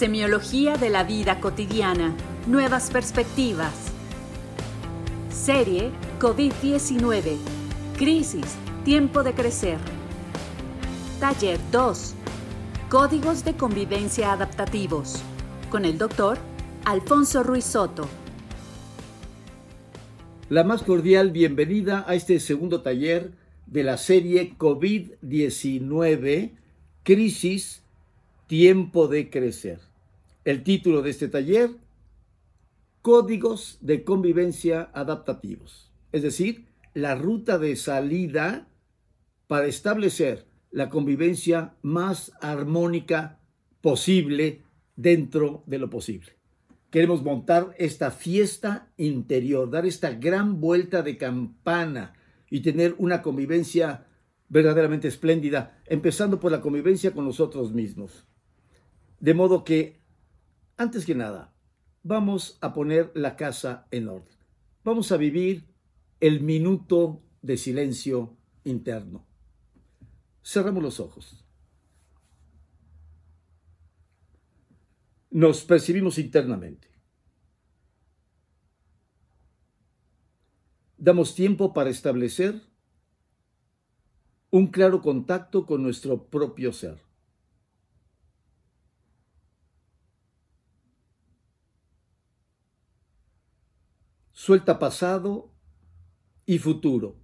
Semiología de la vida cotidiana. Nuevas perspectivas. Serie COVID-19. Crisis. Tiempo de crecer. Taller 2. Códigos de convivencia adaptativos. Con el doctor Alfonso Ruiz Soto. La más cordial bienvenida a este segundo taller de la serie COVID-19, Crisis, Tiempo de Crecer. El título de este taller, Códigos de Convivencia Adaptativos, es decir, la ruta de salida para establecer la convivencia más armónica posible dentro de lo posible. Queremos montar esta fiesta interior, dar esta gran vuelta de campana y tener una convivencia verdaderamente espléndida, empezando por la convivencia con nosotros mismos. De modo que, antes que nada, vamos a poner la casa en orden. Vamos a vivir el minuto de silencio interno. Cerramos los ojos. Nos percibimos internamente. Damos tiempo para establecer un claro contacto con nuestro propio ser. Suelta pasado y futuro.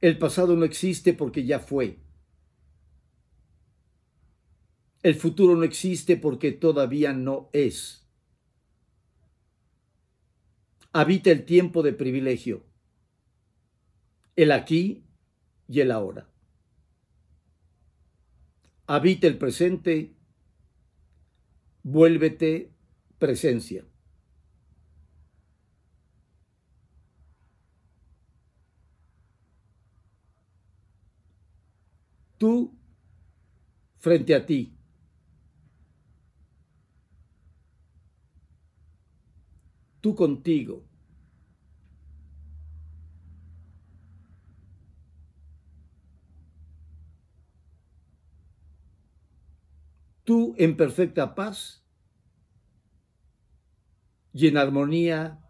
El pasado no existe porque ya fue. El futuro no existe porque todavía no es habita el tiempo de privilegio, el aquí y el ahora. Habita el presente, vuélvete presencia. Tú frente a ti. tú contigo. Tú en perfecta paz y en armonía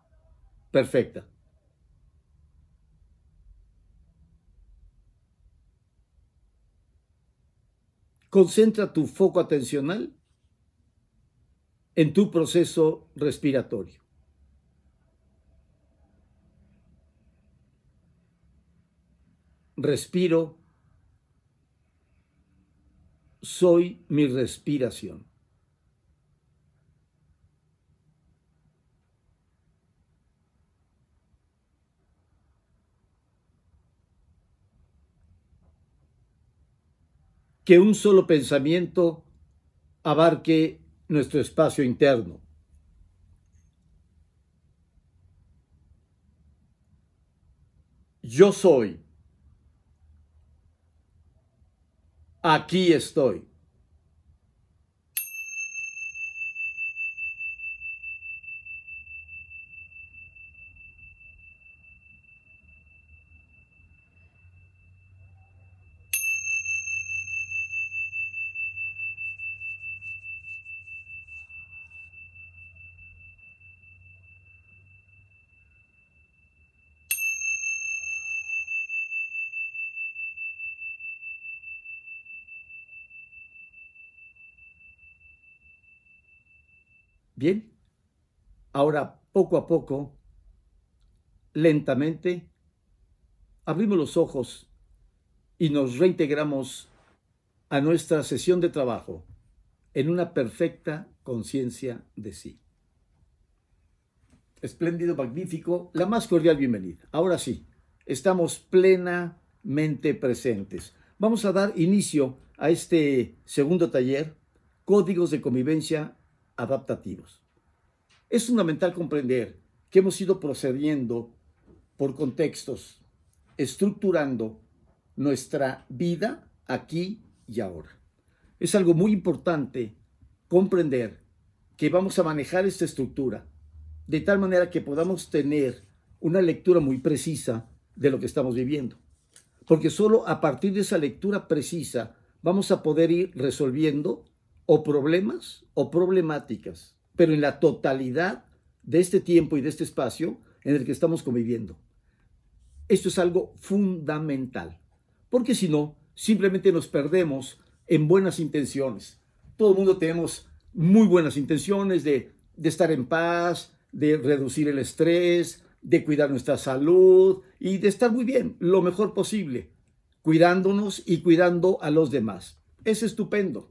perfecta. Concentra tu foco atencional en tu proceso respiratorio. respiro, soy mi respiración. Que un solo pensamiento abarque nuestro espacio interno. Yo soy aquí estoy. Bien, ahora poco a poco, lentamente, abrimos los ojos y nos reintegramos a nuestra sesión de trabajo en una perfecta conciencia de sí. Espléndido, magnífico, la más cordial bienvenida. Ahora sí, estamos plenamente presentes. Vamos a dar inicio a este segundo taller, Códigos de Convivencia adaptativos. Es fundamental comprender que hemos ido procediendo por contextos, estructurando nuestra vida aquí y ahora. Es algo muy importante comprender que vamos a manejar esta estructura de tal manera que podamos tener una lectura muy precisa de lo que estamos viviendo. Porque solo a partir de esa lectura precisa vamos a poder ir resolviendo o problemas o problemáticas, pero en la totalidad de este tiempo y de este espacio en el que estamos conviviendo. Esto es algo fundamental, porque si no, simplemente nos perdemos en buenas intenciones. Todo el mundo tenemos muy buenas intenciones de, de estar en paz, de reducir el estrés, de cuidar nuestra salud y de estar muy bien, lo mejor posible, cuidándonos y cuidando a los demás. Es estupendo.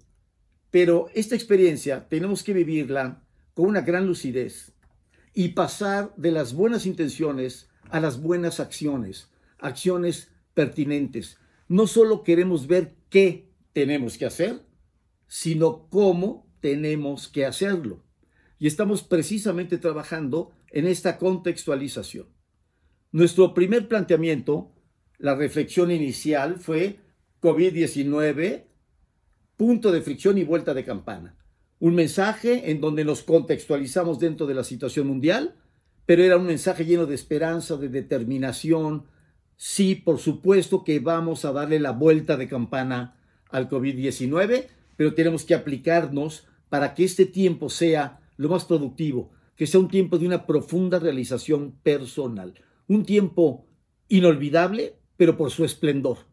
Pero esta experiencia tenemos que vivirla con una gran lucidez y pasar de las buenas intenciones a las buenas acciones, acciones pertinentes. No solo queremos ver qué tenemos que hacer, sino cómo tenemos que hacerlo. Y estamos precisamente trabajando en esta contextualización. Nuestro primer planteamiento, la reflexión inicial fue COVID-19 punto de fricción y vuelta de campana. Un mensaje en donde nos contextualizamos dentro de la situación mundial, pero era un mensaje lleno de esperanza, de determinación. Sí, por supuesto que vamos a darle la vuelta de campana al COVID-19, pero tenemos que aplicarnos para que este tiempo sea lo más productivo, que sea un tiempo de una profunda realización personal, un tiempo inolvidable, pero por su esplendor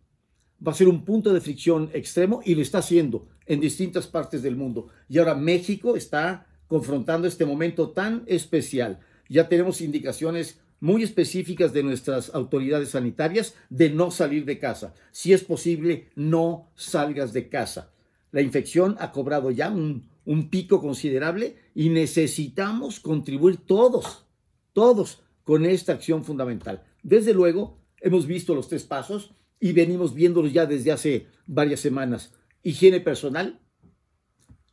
va a ser un punto de fricción extremo y lo está haciendo en distintas partes del mundo. Y ahora México está confrontando este momento tan especial. Ya tenemos indicaciones muy específicas de nuestras autoridades sanitarias de no salir de casa. Si es posible, no salgas de casa. La infección ha cobrado ya un, un pico considerable y necesitamos contribuir todos, todos con esta acción fundamental. Desde luego, hemos visto los tres pasos, y venimos viéndolos ya desde hace varias semanas. Higiene personal,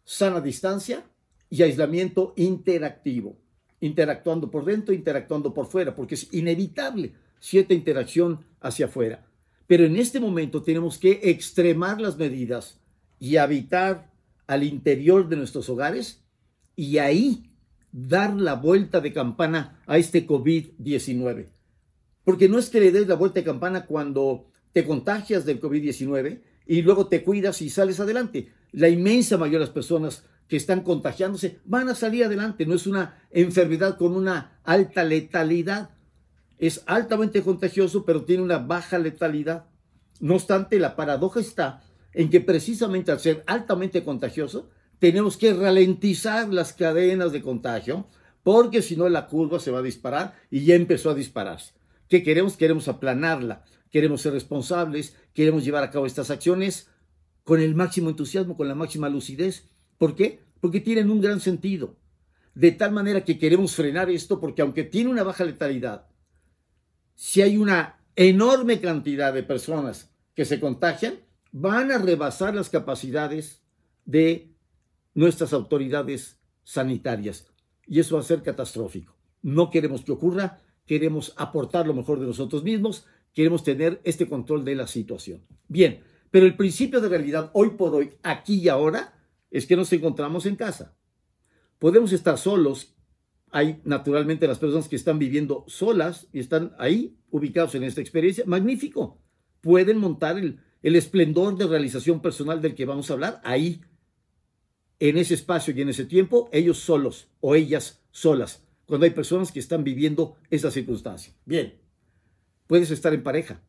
sana distancia y aislamiento interactivo. Interactuando por dentro, interactuando por fuera, porque es inevitable cierta interacción hacia afuera. Pero en este momento tenemos que extremar las medidas y habitar al interior de nuestros hogares y ahí dar la vuelta de campana a este COVID-19. Porque no es que le des la vuelta de campana cuando te contagias del COVID-19 y luego te cuidas y sales adelante. La inmensa mayoría de las personas que están contagiándose van a salir adelante. No es una enfermedad con una alta letalidad. Es altamente contagioso, pero tiene una baja letalidad. No obstante, la paradoja está en que precisamente al ser altamente contagioso, tenemos que ralentizar las cadenas de contagio, porque si no la curva se va a disparar y ya empezó a dispararse. ¿Qué queremos? Queremos aplanarla queremos ser responsables, queremos llevar a cabo estas acciones con el máximo entusiasmo, con la máxima lucidez. ¿Por qué? Porque tienen un gran sentido. De tal manera que queremos frenar esto porque aunque tiene una baja letalidad, si hay una enorme cantidad de personas que se contagian, van a rebasar las capacidades de nuestras autoridades sanitarias. Y eso va a ser catastrófico. No queremos que ocurra, queremos aportar lo mejor de nosotros mismos queremos tener este control de la situación. Bien, pero el principio de realidad hoy por hoy, aquí y ahora, es que nos encontramos en casa. Podemos estar solos. Hay naturalmente las personas que están viviendo solas y están ahí ubicados en esta experiencia. Magnífico. Pueden montar el, esplendor de realización personal del que vamos a hablar ahí, en ese espacio y en ese tiempo, ellos solos o ellas solas, cuando hay personas que están viviendo esa circunstancia. Bien puedes estar en pareja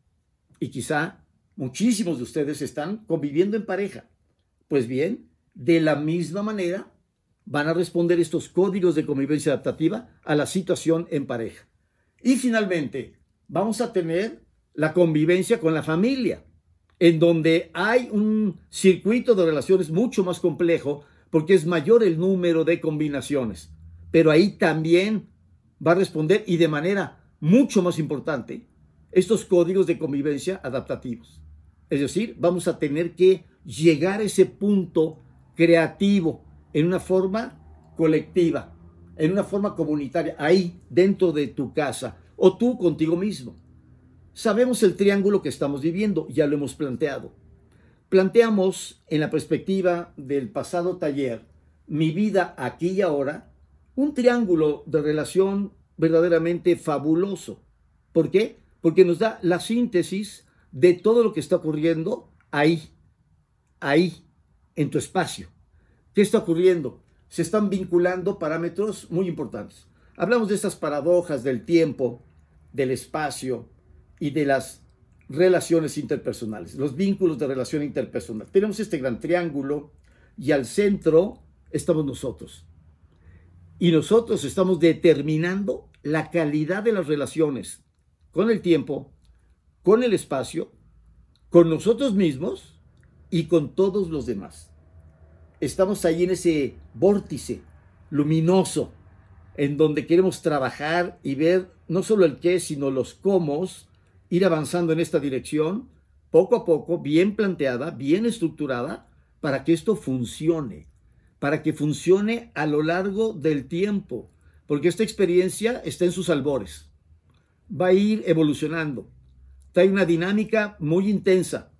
y quizá muchísimos de ustedes están conviviendo en pareja. Pues bien, de la misma manera van a responder estos códigos de convivencia adaptativa a la situación en pareja. Y finalmente, vamos a tener la convivencia con la familia, en donde hay un circuito de relaciones mucho más complejo porque es mayor el número de combinaciones. Pero ahí también va a responder y de manera mucho más importante estos códigos de convivencia adaptativos. Es decir, vamos a tener que llegar a ese punto creativo en una forma colectiva, en una forma comunitaria, ahí dentro de tu casa o tú contigo mismo. Sabemos el triángulo que estamos viviendo, ya lo hemos planteado. Planteamos en la perspectiva del pasado taller, mi vida aquí y ahora, un triángulo de relación verdaderamente fabuloso. ¿Por qué? Porque nos da la síntesis de todo lo que está ocurriendo ahí. ahí, en tu espacio. ¿Qué está ocurriendo? Se están vinculando parámetros muy importantes. Hablamos de estas paradojas del tiempo, del espacio y de las relaciones interpersonales, los vínculos de relación interpersonal. Tenemos este gran triángulo y al centro estamos nosotros. Y nosotros estamos determinando la calidad de las relaciones con el tiempo, con el espacio, con nosotros mismos y con todos los demás. Estamos ahí en ese vórtice luminoso en donde queremos trabajar y ver no solo el qué, sino los cómo, ir avanzando en esta dirección, poco a poco, bien planteada, bien estructurada, para que esto funcione, para que funcione a lo largo del tiempo, porque esta experiencia está en sus albores, va a ir evolucionando, trae una dinámica muy intensa,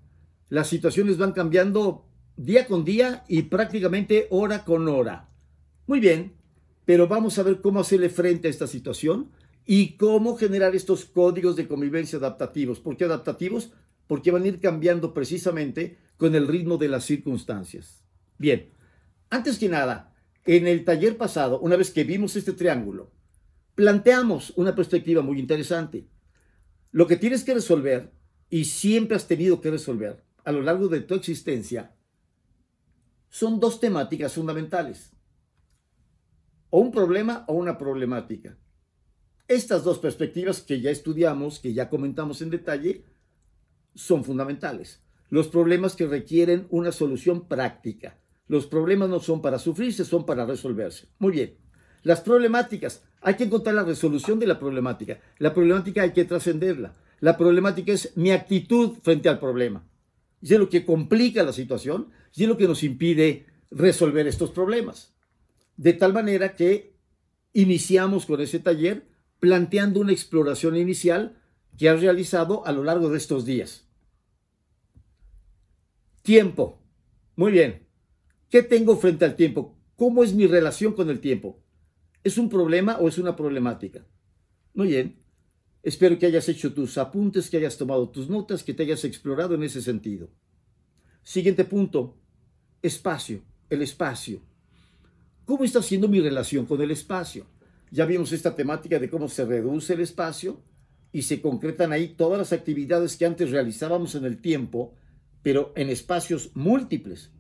las situaciones van cambiando día con día y prácticamente hora con hora. Muy bien, pero vamos a ver cómo hacerle frente a esta situación y cómo generar estos códigos de convivencia adaptativos. ¿Por qué adaptativos? Porque van a ir cambiando precisamente con el ritmo de las circunstancias. Bien, antes que nada, en el taller pasado, una vez que vimos este triángulo, planteamos una perspectiva muy interesante. Lo que tienes que resolver, y siempre has tenido que resolver a lo largo de tu existencia, son dos temáticas fundamentales. O un problema o una problemática. Estas dos perspectivas que ya estudiamos, que ya comentamos en detalle, son fundamentales. Los problemas que requieren una solución práctica. Los problemas no son para sufrirse, son para resolverse. Muy bien. Las problemáticas. Hay que encontrar la resolución de la problemática. La problemática hay que trascenderla. La problemática es mi actitud frente al problema. Y es lo que complica la situación y es lo que nos impide resolver estos problemas. De tal manera que iniciamos con ese taller planteando una exploración inicial que has realizado a lo largo de estos días. Tiempo. Muy bien. ¿Qué tengo frente al tiempo? ¿Cómo es mi relación con el tiempo? ¿Es un problema o es una problemática? Muy bien. Espero que hayas hecho tus apuntes, que hayas tomado tus notas, que te hayas explorado en ese sentido. Siguiente punto. Espacio. El espacio. ¿Cómo está siendo mi relación con el espacio? Ya vimos esta temática de cómo se reduce el espacio y se concretan ahí todas las actividades que antes realizábamos en el tiempo, pero en espacios múltiples.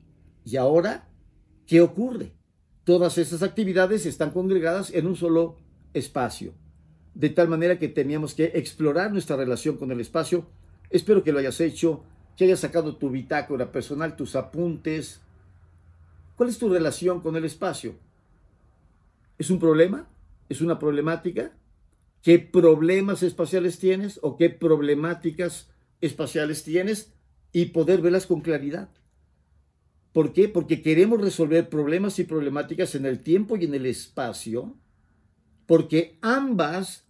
Y ahora, ¿qué ocurre? Todas esas actividades están congregadas en un solo espacio. De tal manera que teníamos que explorar nuestra relación con el espacio. Espero que lo hayas hecho, que hayas sacado tu bitácora personal, tus apuntes. ¿Cuál es tu relación con el espacio? ¿Es un problema? es una problemática, qué problemas espaciales tienes o qué problemáticas espaciales tienes y poder verlas con claridad. ¿Por qué? Porque queremos resolver problemas y problemáticas en el tiempo y en el espacio, porque ambas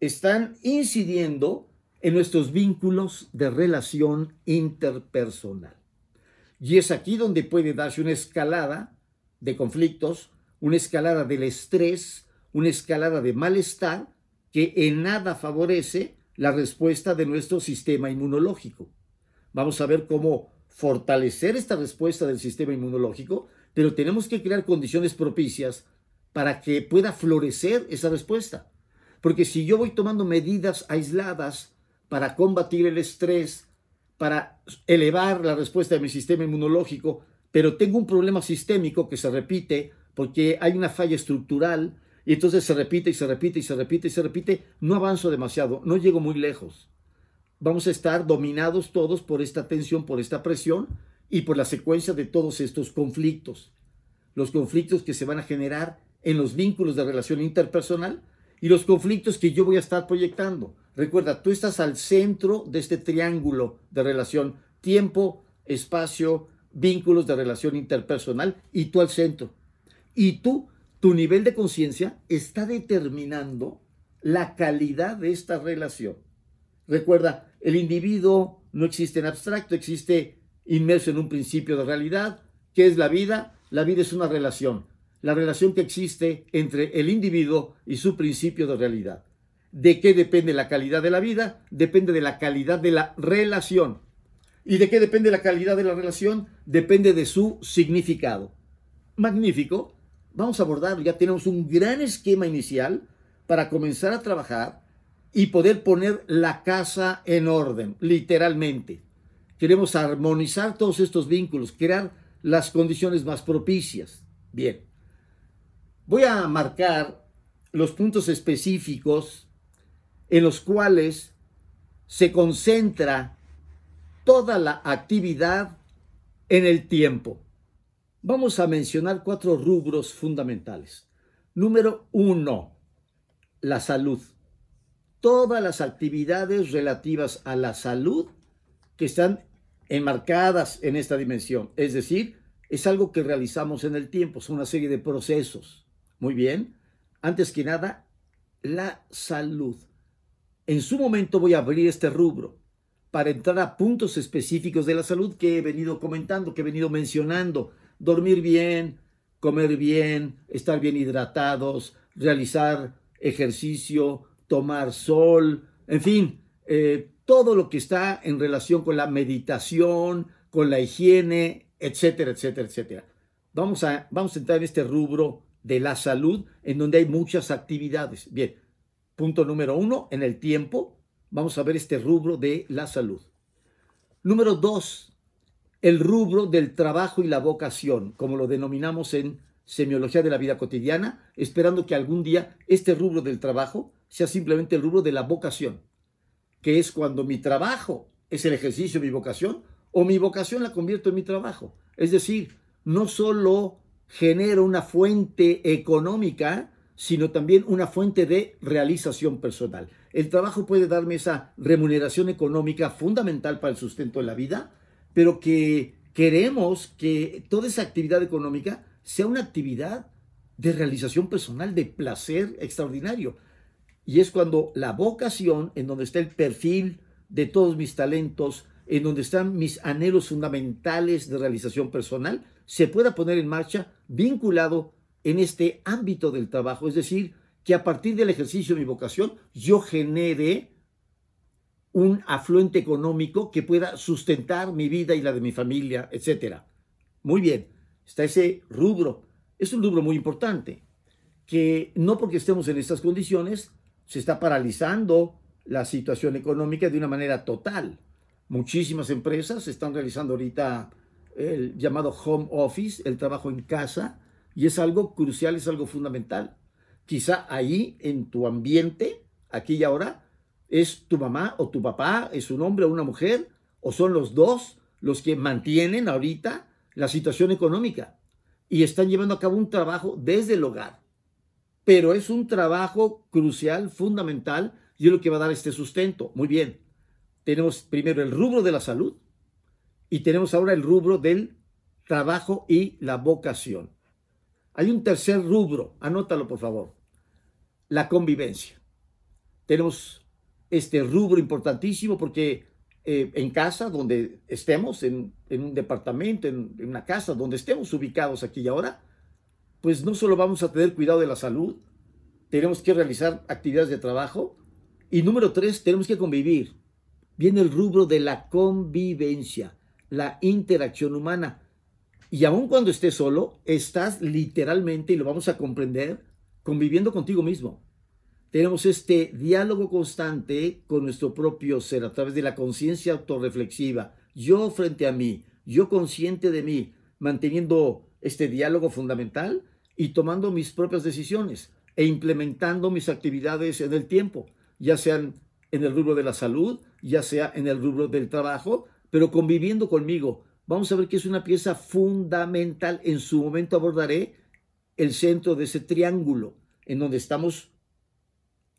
están incidiendo en nuestros vínculos de relación interpersonal. Y es aquí donde puede darse una escalada de conflictos, una escalada del estrés, una escalada de malestar que en nada favorece la respuesta de nuestro sistema inmunológico. Vamos a ver cómo fortalecer esta respuesta del sistema inmunológico, pero tenemos que crear condiciones propicias para que pueda florecer esa respuesta. Porque si yo voy tomando medidas aisladas para combatir el estrés, para elevar la respuesta de mi sistema inmunológico, pero tengo un problema sistémico que se repite porque hay una falla estructural, y entonces se repite y se repite y se repite y se repite, no avanzo demasiado, no llego muy lejos. Vamos a estar dominados todos por esta tensión, por esta presión y por la secuencia de todos estos conflictos. Los conflictos que se van a generar en los vínculos de relación interpersonal y los conflictos que yo voy a estar proyectando. Recuerda, tú estás al centro de este triángulo de relación tiempo, espacio, vínculos de relación interpersonal y tú al centro. Y tú tu nivel de conciencia está determinando la calidad de esta relación. Recuerda, el individuo no existe en abstracto, existe inmerso en un principio de realidad. ¿Qué es la vida? La vida es una relación, la relación que existe entre el individuo y su principio de realidad. ¿De qué depende la calidad de la vida? Depende de la calidad de la relación. ¿Y de qué depende la calidad de la relación? Depende de su significado. Magnífico. Vamos a abordar, ya tenemos un gran esquema inicial para comenzar a trabajar y poder poner la casa en orden, literalmente. Queremos armonizar todos estos vínculos, crear las condiciones más propicias. Bien, voy a marcar los puntos específicos en los cuales se concentra toda la actividad en el tiempo. Vamos a mencionar cuatro rubros fundamentales. Número uno, la salud. Todas las actividades relativas a la salud que están enmarcadas en esta dimensión. Es decir, es algo que realizamos en el tiempo, son una serie de procesos. Muy bien. Antes que nada, la salud. En su momento voy a abrir este rubro para entrar a puntos específicos de la salud que he venido comentando, que he venido mencionando. Dormir bien, comer bien, estar bien hidratados, realizar ejercicio, tomar sol, en fin, eh, todo lo que está en relación con la meditación, con la higiene, etcétera, etcétera, etcétera. Vamos a, vamos a entrar en este rubro de la salud, en donde hay muchas actividades. Bien, Punto número uno, en el tiempo, vamos a ver este rubro de la salud. Número dos, el rubro del trabajo y la vocación, como lo denominamos en semiología de la vida cotidiana, esperando que algún día este rubro del trabajo sea simplemente el rubro de la vocación, que es cuando mi trabajo es el ejercicio de mi vocación o mi vocación la convierto en mi trabajo. Es decir, no solo genero una fuente económica, sino también una fuente de realización personal. El trabajo puede darme esa remuneración económica fundamental para el sustento de la vida, pero que queremos que toda esa actividad económica sea una actividad de realización personal, de placer extraordinario. Y es cuando la vocación, en donde está el perfil de todos mis talentos, en donde están mis anhelos fundamentales de realización personal, se pueda poner en marcha vinculado en este ámbito del trabajo, es decir, que a partir del ejercicio de mi vocación yo genere un afluente económico que pueda sustentar mi vida y la de mi familia, etc. Muy bien, está ese rubro. Es un rubro muy importante, que no porque estemos en estas condiciones se está paralizando la situación económica de una manera total. Muchísimas empresas están realizando ahorita el llamado home office, el trabajo en casa, y es algo crucial, es algo fundamental. Quizá ahí, en tu ambiente, aquí y ahora, es tu mamá o tu papá, es un hombre o una mujer, o son los dos los que mantienen ahorita la situación económica y están llevando a cabo un trabajo desde el hogar. Pero es un trabajo crucial, fundamental, y es lo que va a dar este sustento. Muy bien. Tenemos primero el rubro de la salud y tenemos ahora el rubro del trabajo y la vocación. Hay un tercer rubro, anótalo por favor, la convivencia. Tenemos este rubro importantísimo porque eh, en casa, donde estemos, en, un departamento, en, en, una casa, donde estemos ubicados aquí y ahora, pues no solo vamos a tener cuidado de la salud, tenemos que realizar actividades de trabajo y número tres, tenemos que convivir. Viene el rubro de la convivencia, la interacción humana. Y aun cuando estés solo, estás literalmente, y lo vamos a comprender, conviviendo contigo mismo. Tenemos este diálogo constante con nuestro propio ser a través de la conciencia autorreflexiva. Yo frente a mí, yo consciente de mí, manteniendo este diálogo fundamental y tomando mis propias decisiones e implementando mis actividades en el tiempo, ya sean en el rubro de la salud, ya sea en el rubro del trabajo, pero conviviendo conmigo, vamos a ver que es una pieza fundamental. En su momento abordaré el centro de ese triángulo en donde estamos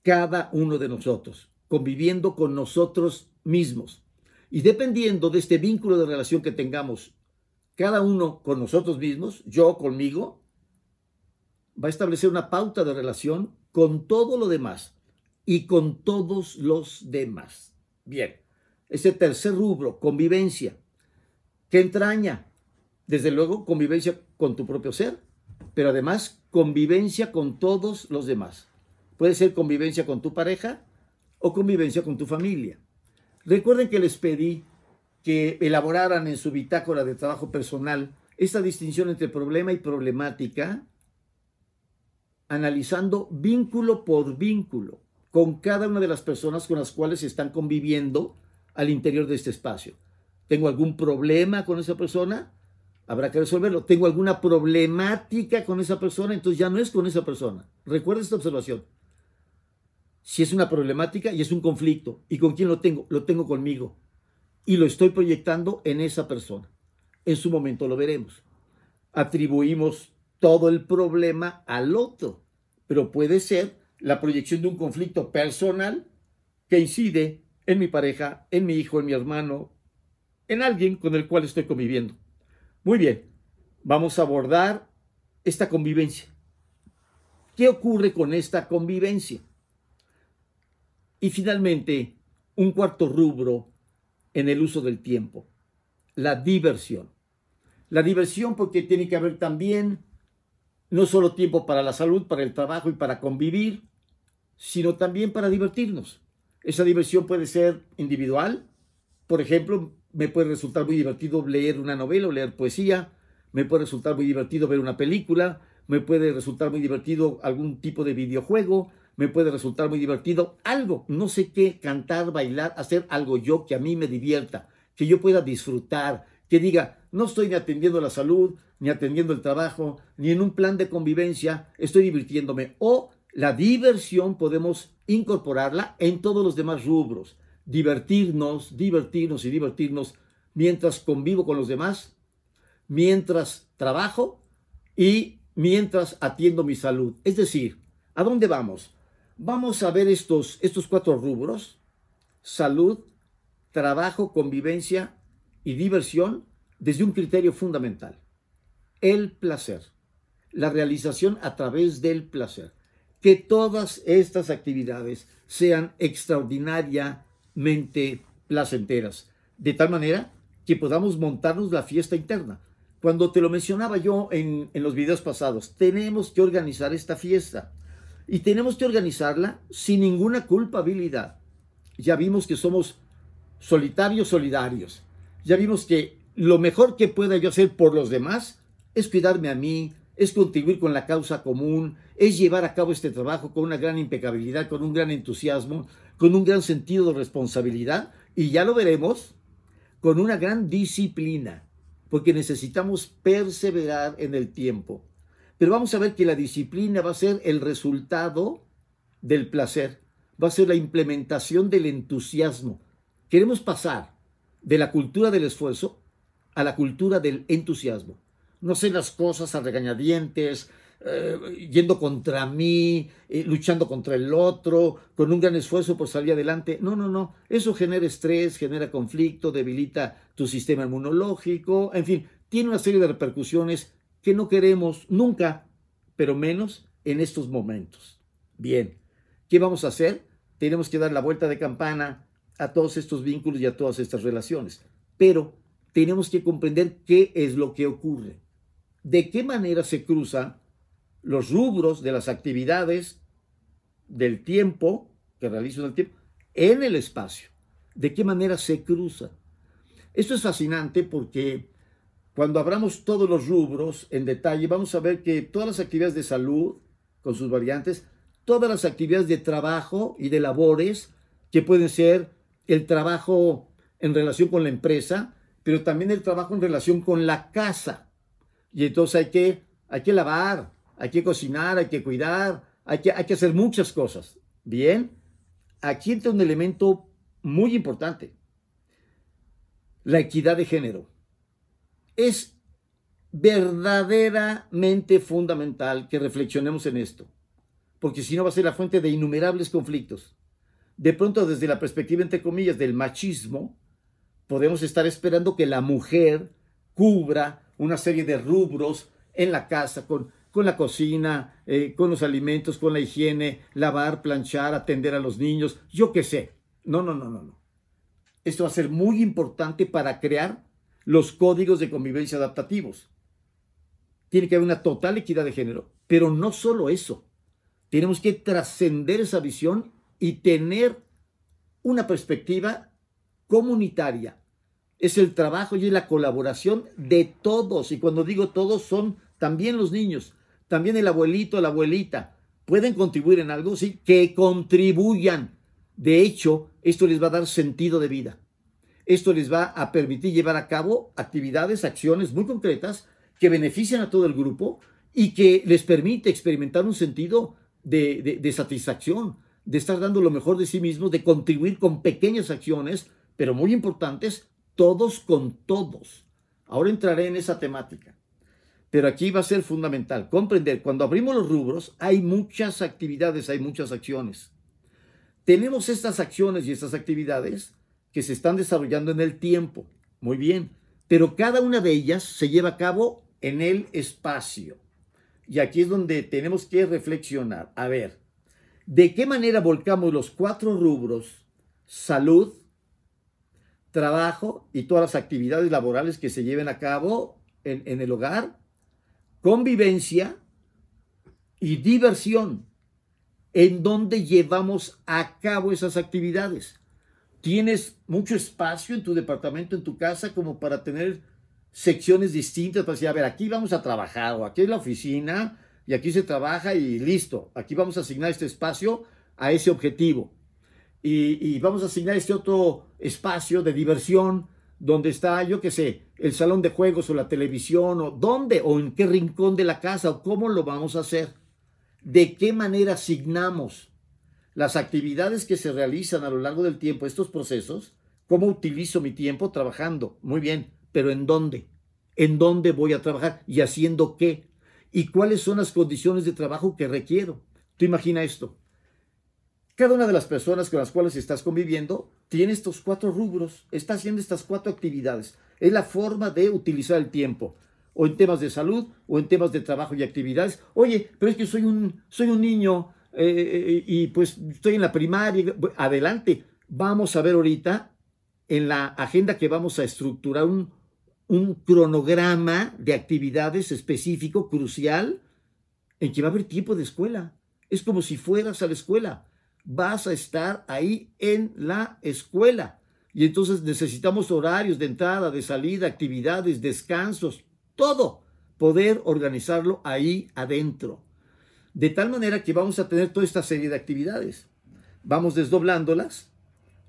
cada uno de nosotros, conviviendo con nosotros mismos. Y dependiendo de este vínculo de relación que tengamos cada uno con nosotros mismos, yo conmigo, va a establecer una pauta de relación con todo lo demás y con todos los demás. Bien, ese tercer rubro, convivencia, ¿Qué entraña? Desde luego, convivencia con tu propio ser, pero además convivencia con todos los demás. Puede ser convivencia con tu pareja o convivencia con tu familia. Recuerden que les pedí que elaboraran en su bitácora de trabajo personal esta distinción entre problema y problemática, analizando vínculo por vínculo con cada una de las personas con las cuales están conviviendo al interior de este espacio. ¿Tengo algún problema con esa persona? Habrá que resolverlo. ¿Tengo alguna problemática con esa persona? Entonces ya no es con esa persona. Recuerda esta observación. Si es una problemática y es un conflicto, ¿y con quién lo tengo? Lo tengo conmigo. Y lo estoy proyectando en esa persona. En su momento lo veremos. Atribuimos todo el problema al otro, pero puede ser la proyección de un conflicto personal que incide en mi pareja, en mi hijo, en mi hermano, en alguien con el cual estoy conviviendo. Muy bien, vamos a abordar esta convivencia. ¿Qué ocurre con esta convivencia? Y finalmente, un cuarto rubro en el uso del tiempo, la diversión. La diversión porque tiene que haber también no solo tiempo para la salud, para el trabajo y para convivir, sino también para divertirnos. Esa diversión puede ser individual, por ejemplo, me puede resultar muy divertido leer una novela o leer poesía, me puede resultar muy divertido ver una película, me puede resultar muy divertido algún tipo de videojuego, me puede resultar muy divertido algo, no sé qué, cantar, bailar, hacer algo yo que a mí me divierta, que yo pueda disfrutar, que diga, no estoy ni atendiendo la salud, ni atendiendo el trabajo, ni en un plan de convivencia, estoy divirtiéndome. O la diversión podemos incorporarla en todos los demás rubros. Divertirnos, divertirnos y divertirnos mientras convivo con los demás, mientras trabajo y mientras atiendo mi salud. Es decir, ¿a dónde vamos? Vamos a ver estos, estos cuatro rubros. Salud, trabajo, convivencia y diversión desde un criterio fundamental. El placer. La realización a través del placer que todas estas actividades sean extraordinariamente placenteras, de tal manera que podamos montarnos la fiesta interna. Cuando te lo mencionaba yo en, en los videos pasados, tenemos que organizar esta fiesta y tenemos que organizarla sin ninguna culpabilidad. Ya vimos que somos solitarios solidarios. Ya vimos que lo mejor que pueda yo hacer por los demás es cuidarme a mí, es contribuir con la causa común, es llevar a cabo este trabajo con una gran impecabilidad, con un gran entusiasmo, con un gran sentido de responsabilidad y ya lo veremos, con una gran disciplina, porque necesitamos perseverar en el tiempo. Pero vamos a ver que la disciplina va a ser el resultado del placer, va a ser la implementación del entusiasmo. Queremos pasar de la cultura del esfuerzo a la cultura del entusiasmo no sé las cosas a regañadientes, eh, yendo contra mí, eh, luchando contra el otro, con un gran esfuerzo por salir adelante. No, no, no. Eso genera estrés, genera conflicto, debilita tu sistema inmunológico, en fin, tiene una serie de repercusiones que no queremos nunca, pero menos en estos momentos. Bien, ¿qué vamos a hacer? Tenemos que dar la vuelta de campana a todos estos vínculos y a todas estas relaciones. Pero tenemos que comprender qué es lo que ocurre de qué manera se cruzan los rubros de las actividades del tiempo que realizo en el tiempo en el espacio. De qué manera se cruza. Esto es fascinante porque cuando abramos todos los rubros en detalle, vamos a ver que todas las actividades de salud, con sus variantes, todas las actividades de trabajo y de labores, que pueden ser el trabajo en relación con la empresa, pero también el trabajo en relación con la casa. Y entonces hay que, hay que lavar, hay que cocinar, hay que cuidar, hay que, hay que hacer muchas cosas. Bien, aquí entra un elemento muy importante. La equidad de género. Es verdaderamente fundamental que reflexionemos en esto, porque si no va a ser la fuente de innumerables conflictos. De pronto, desde la perspectiva, entre comillas, del machismo, podemos estar esperando que la mujer cubra una serie de rubros en la casa, con, con la cocina, eh, con los alimentos, con la higiene, lavar, planchar, atender a los niños, yo qué sé. No, no, no, no, no. Esto va a ser muy importante para crear los códigos de convivencia adaptativos. Tiene que haber una total equidad de género, pero no solo eso. Tenemos que trascender esa visión y tener una perspectiva comunitaria, es el trabajo y es la colaboración de todos. Y cuando digo todos, son también los niños, también el abuelito, la abuelita. ¿Pueden contribuir en algo? Sí, que contribuyan. De hecho, esto les va a dar sentido de vida. Esto les va a permitir llevar a cabo actividades, acciones muy concretas que benefician a todo el grupo y que les permite experimentar un sentido de, satisfacción, de estar dando lo mejor de sí mismos, de contribuir con pequeñas acciones, pero muy importantes, todos con todos. Ahora entraré en esa temática. Pero aquí va a ser fundamental comprender, cuando abrimos los rubros, hay muchas actividades, hay muchas acciones. Tenemos estas acciones y estas actividades que se están desarrollando en el tiempo, muy bien, pero cada una de ellas se lleva a cabo en el espacio. Y aquí es donde tenemos que reflexionar. A ver, ¿de qué manera volcamos los cuatro rubros, salud, trabajo y todas las actividades laborales que se lleven a cabo en, el hogar convivencia y diversión, en donde llevamos a cabo esas actividades. Tienes mucho espacio en tu departamento, en tu casa, como para tener secciones distintas, para decir, a ver, aquí vamos a trabajar, o aquí es la oficina, y aquí se trabaja y listo, aquí vamos a asignar este espacio a ese objetivo. Y, vamos a asignar este otro espacio de diversión, donde está, yo qué sé, el salón de juegos o la televisión, o dónde, o en qué rincón de la casa, o cómo lo vamos a hacer. ¿De qué manera asignamos las actividades que se realizan a lo largo del tiempo, estos procesos? ¿Cómo utilizo mi tiempo trabajando? Muy bien, pero ¿en dónde? ¿En dónde voy a trabajar? ¿Y haciendo qué? ¿Y cuáles son las condiciones de trabajo que requiero? Tú imagina esto. Cada una de las personas con las cuales estás conviviendo tiene estos cuatro rubros, está haciendo estas cuatro actividades. Es la forma de utilizar el tiempo, o en temas de salud, o en temas de trabajo y actividades. Oye, pero es que soy un, soy un niño eh, eh, y pues estoy en la primaria. Adelante, vamos a ver ahorita en la agenda que vamos a estructurar un, un cronograma de actividades específico, crucial, en que va a haber tiempo de escuela. Es como si fueras a la escuela vas a estar ahí en la escuela. Y entonces necesitamos horarios de entrada, de salida, actividades, descansos, todo, poder organizarlo ahí adentro. De tal manera que vamos a tener toda esta serie de actividades. Vamos desdoblándolas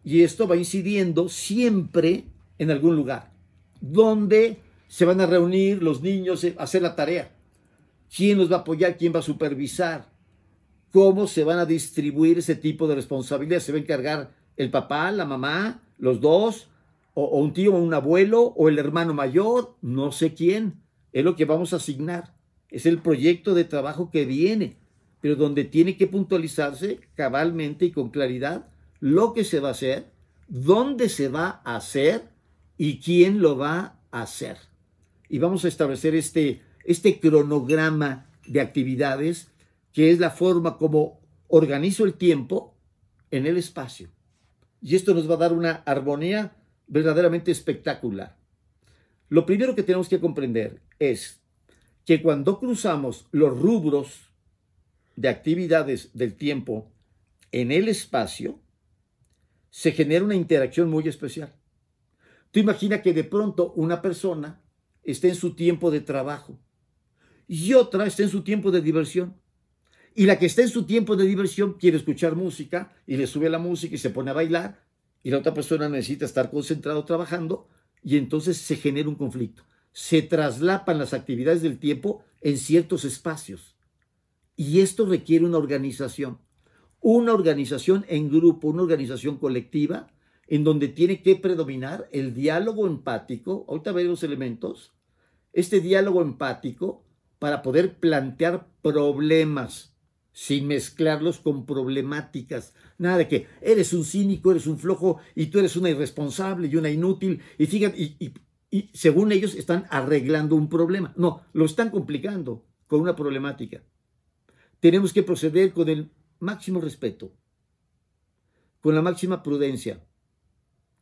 y esto va incidiendo siempre en algún lugar, donde se van a reunir los niños a hacer la tarea. ¿Quién los va a apoyar? ¿Quién va a supervisar? cómo se van a distribuir ese tipo de responsabilidades. ¿Se va a encargar el papá, la mamá, los dos, o, un tío, o un abuelo, o el hermano mayor? No sé quién. Es lo que vamos a asignar. Es el proyecto de trabajo que viene, pero donde tiene que puntualizarse cabalmente y con claridad lo que se va a hacer, dónde se va a hacer y quién lo va a hacer. Y vamos a establecer este, este cronograma de actividades que es la forma como organizo el tiempo en el espacio. Y esto nos va a dar una armonía verdaderamente espectacular. Lo primero que tenemos que comprender es que cuando cruzamos los rubros de actividades del tiempo en el espacio, se genera una interacción muy especial. Tú imagina que de pronto una persona esté en su tiempo de trabajo y otra está en su tiempo de diversión. Y la que está en su tiempo de diversión quiere escuchar música y le sube la música y se pone a bailar y la otra persona necesita estar concentrado trabajando y entonces se genera un conflicto. Se traslapan las actividades del tiempo en ciertos espacios. Y esto requiere una organización, una organización en grupo, una organización colectiva, en donde tiene que predominar el diálogo empático. Ahorita veremos elementos. Este diálogo empático para poder plantear problemas, sin mezclarlos con problemáticas. Nada de que eres un cínico, eres un flojo y tú eres una irresponsable y una inútil. Y fíjate, y según ellos están arreglando un problema. No, lo están complicando con una problemática. Tenemos que proceder con el máximo respeto, con la máxima prudencia,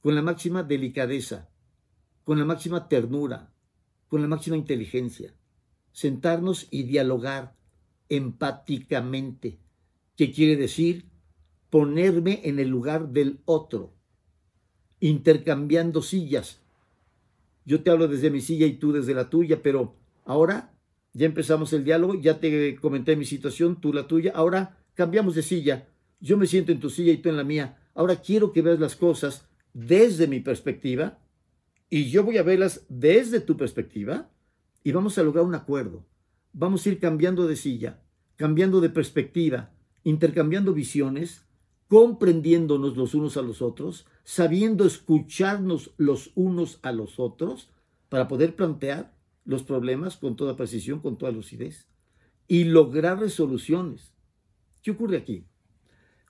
con la máxima delicadeza, con la máxima ternura, con la máxima inteligencia. Sentarnos y dialogar empáticamente, que quiere decir ponerme en el lugar del otro, intercambiando sillas, yo te hablo desde mi silla y tú desde la tuya, pero ahora ya empezamos el diálogo, ya te comenté mi situación, tú la tuya, ahora cambiamos de silla, yo me siento en tu silla y tú en la mía, ahora quiero que veas las cosas desde mi perspectiva y yo voy a verlas desde tu perspectiva y vamos a lograr un acuerdo. Vamos a ir cambiando de silla, cambiando de perspectiva, intercambiando visiones, comprendiéndonos los unos a los otros, sabiendo escucharnos los unos a los otros para poder plantear los problemas con toda precisión, con toda lucidez y lograr resoluciones. ¿Qué ocurre aquí?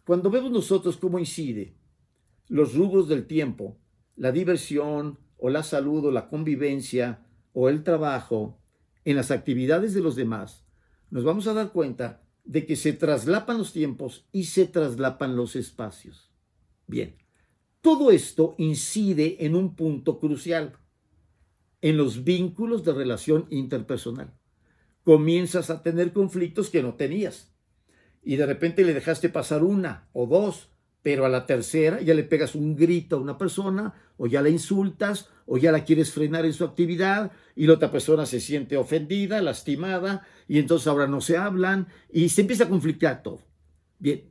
Cuando vemos nosotros cómo incide los rubros del tiempo, la diversión o la salud o la convivencia o el trabajo en las actividades de los demás, nos vamos a dar cuenta de que se traslapan los tiempos y se traslapan los espacios. Bien, todo esto incide en un punto crucial, en los vínculos de relación interpersonal. Comienzas a tener conflictos que no tenías y de repente le dejaste pasar una o dos pero a la tercera ya le pegas un grito a una persona, o ya la insultas, o ya la quieres frenar en su actividad, y la otra persona se siente ofendida, lastimada, y entonces ahora no se hablan, y se empieza a conflictar todo. Bien,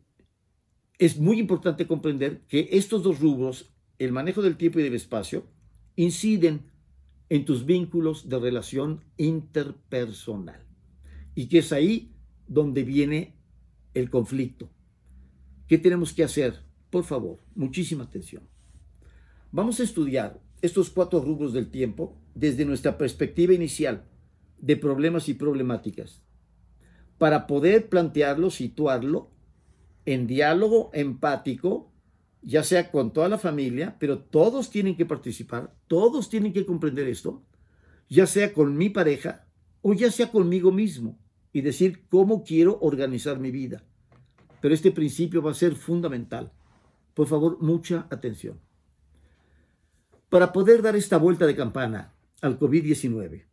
es muy importante comprender que estos dos rubros, el manejo del tiempo y del espacio, inciden en tus vínculos de relación interpersonal, y que es ahí donde viene el conflicto ¿Qué tenemos que hacer? Por favor, muchísima atención. Vamos a estudiar estos cuatro rubros del tiempo desde nuestra perspectiva inicial de problemas y problemáticas, para poder plantearlo, situarlo en diálogo empático, ya sea con toda la familia, pero todos tienen que participar, todos tienen que comprender esto, ya sea con mi pareja o ya sea conmigo mismo, y decir cómo quiero organizar mi vida pero este principio va a ser fundamental. Por favor, mucha atención. Para poder dar esta vuelta de campana al COVID-19,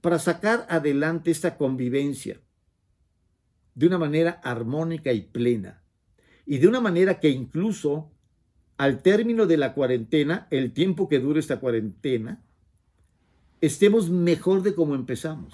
para sacar adelante esta convivencia de una manera armónica y plena, y de una manera que incluso al término de la cuarentena, el tiempo que dure esta cuarentena, estemos mejor de como empezamos.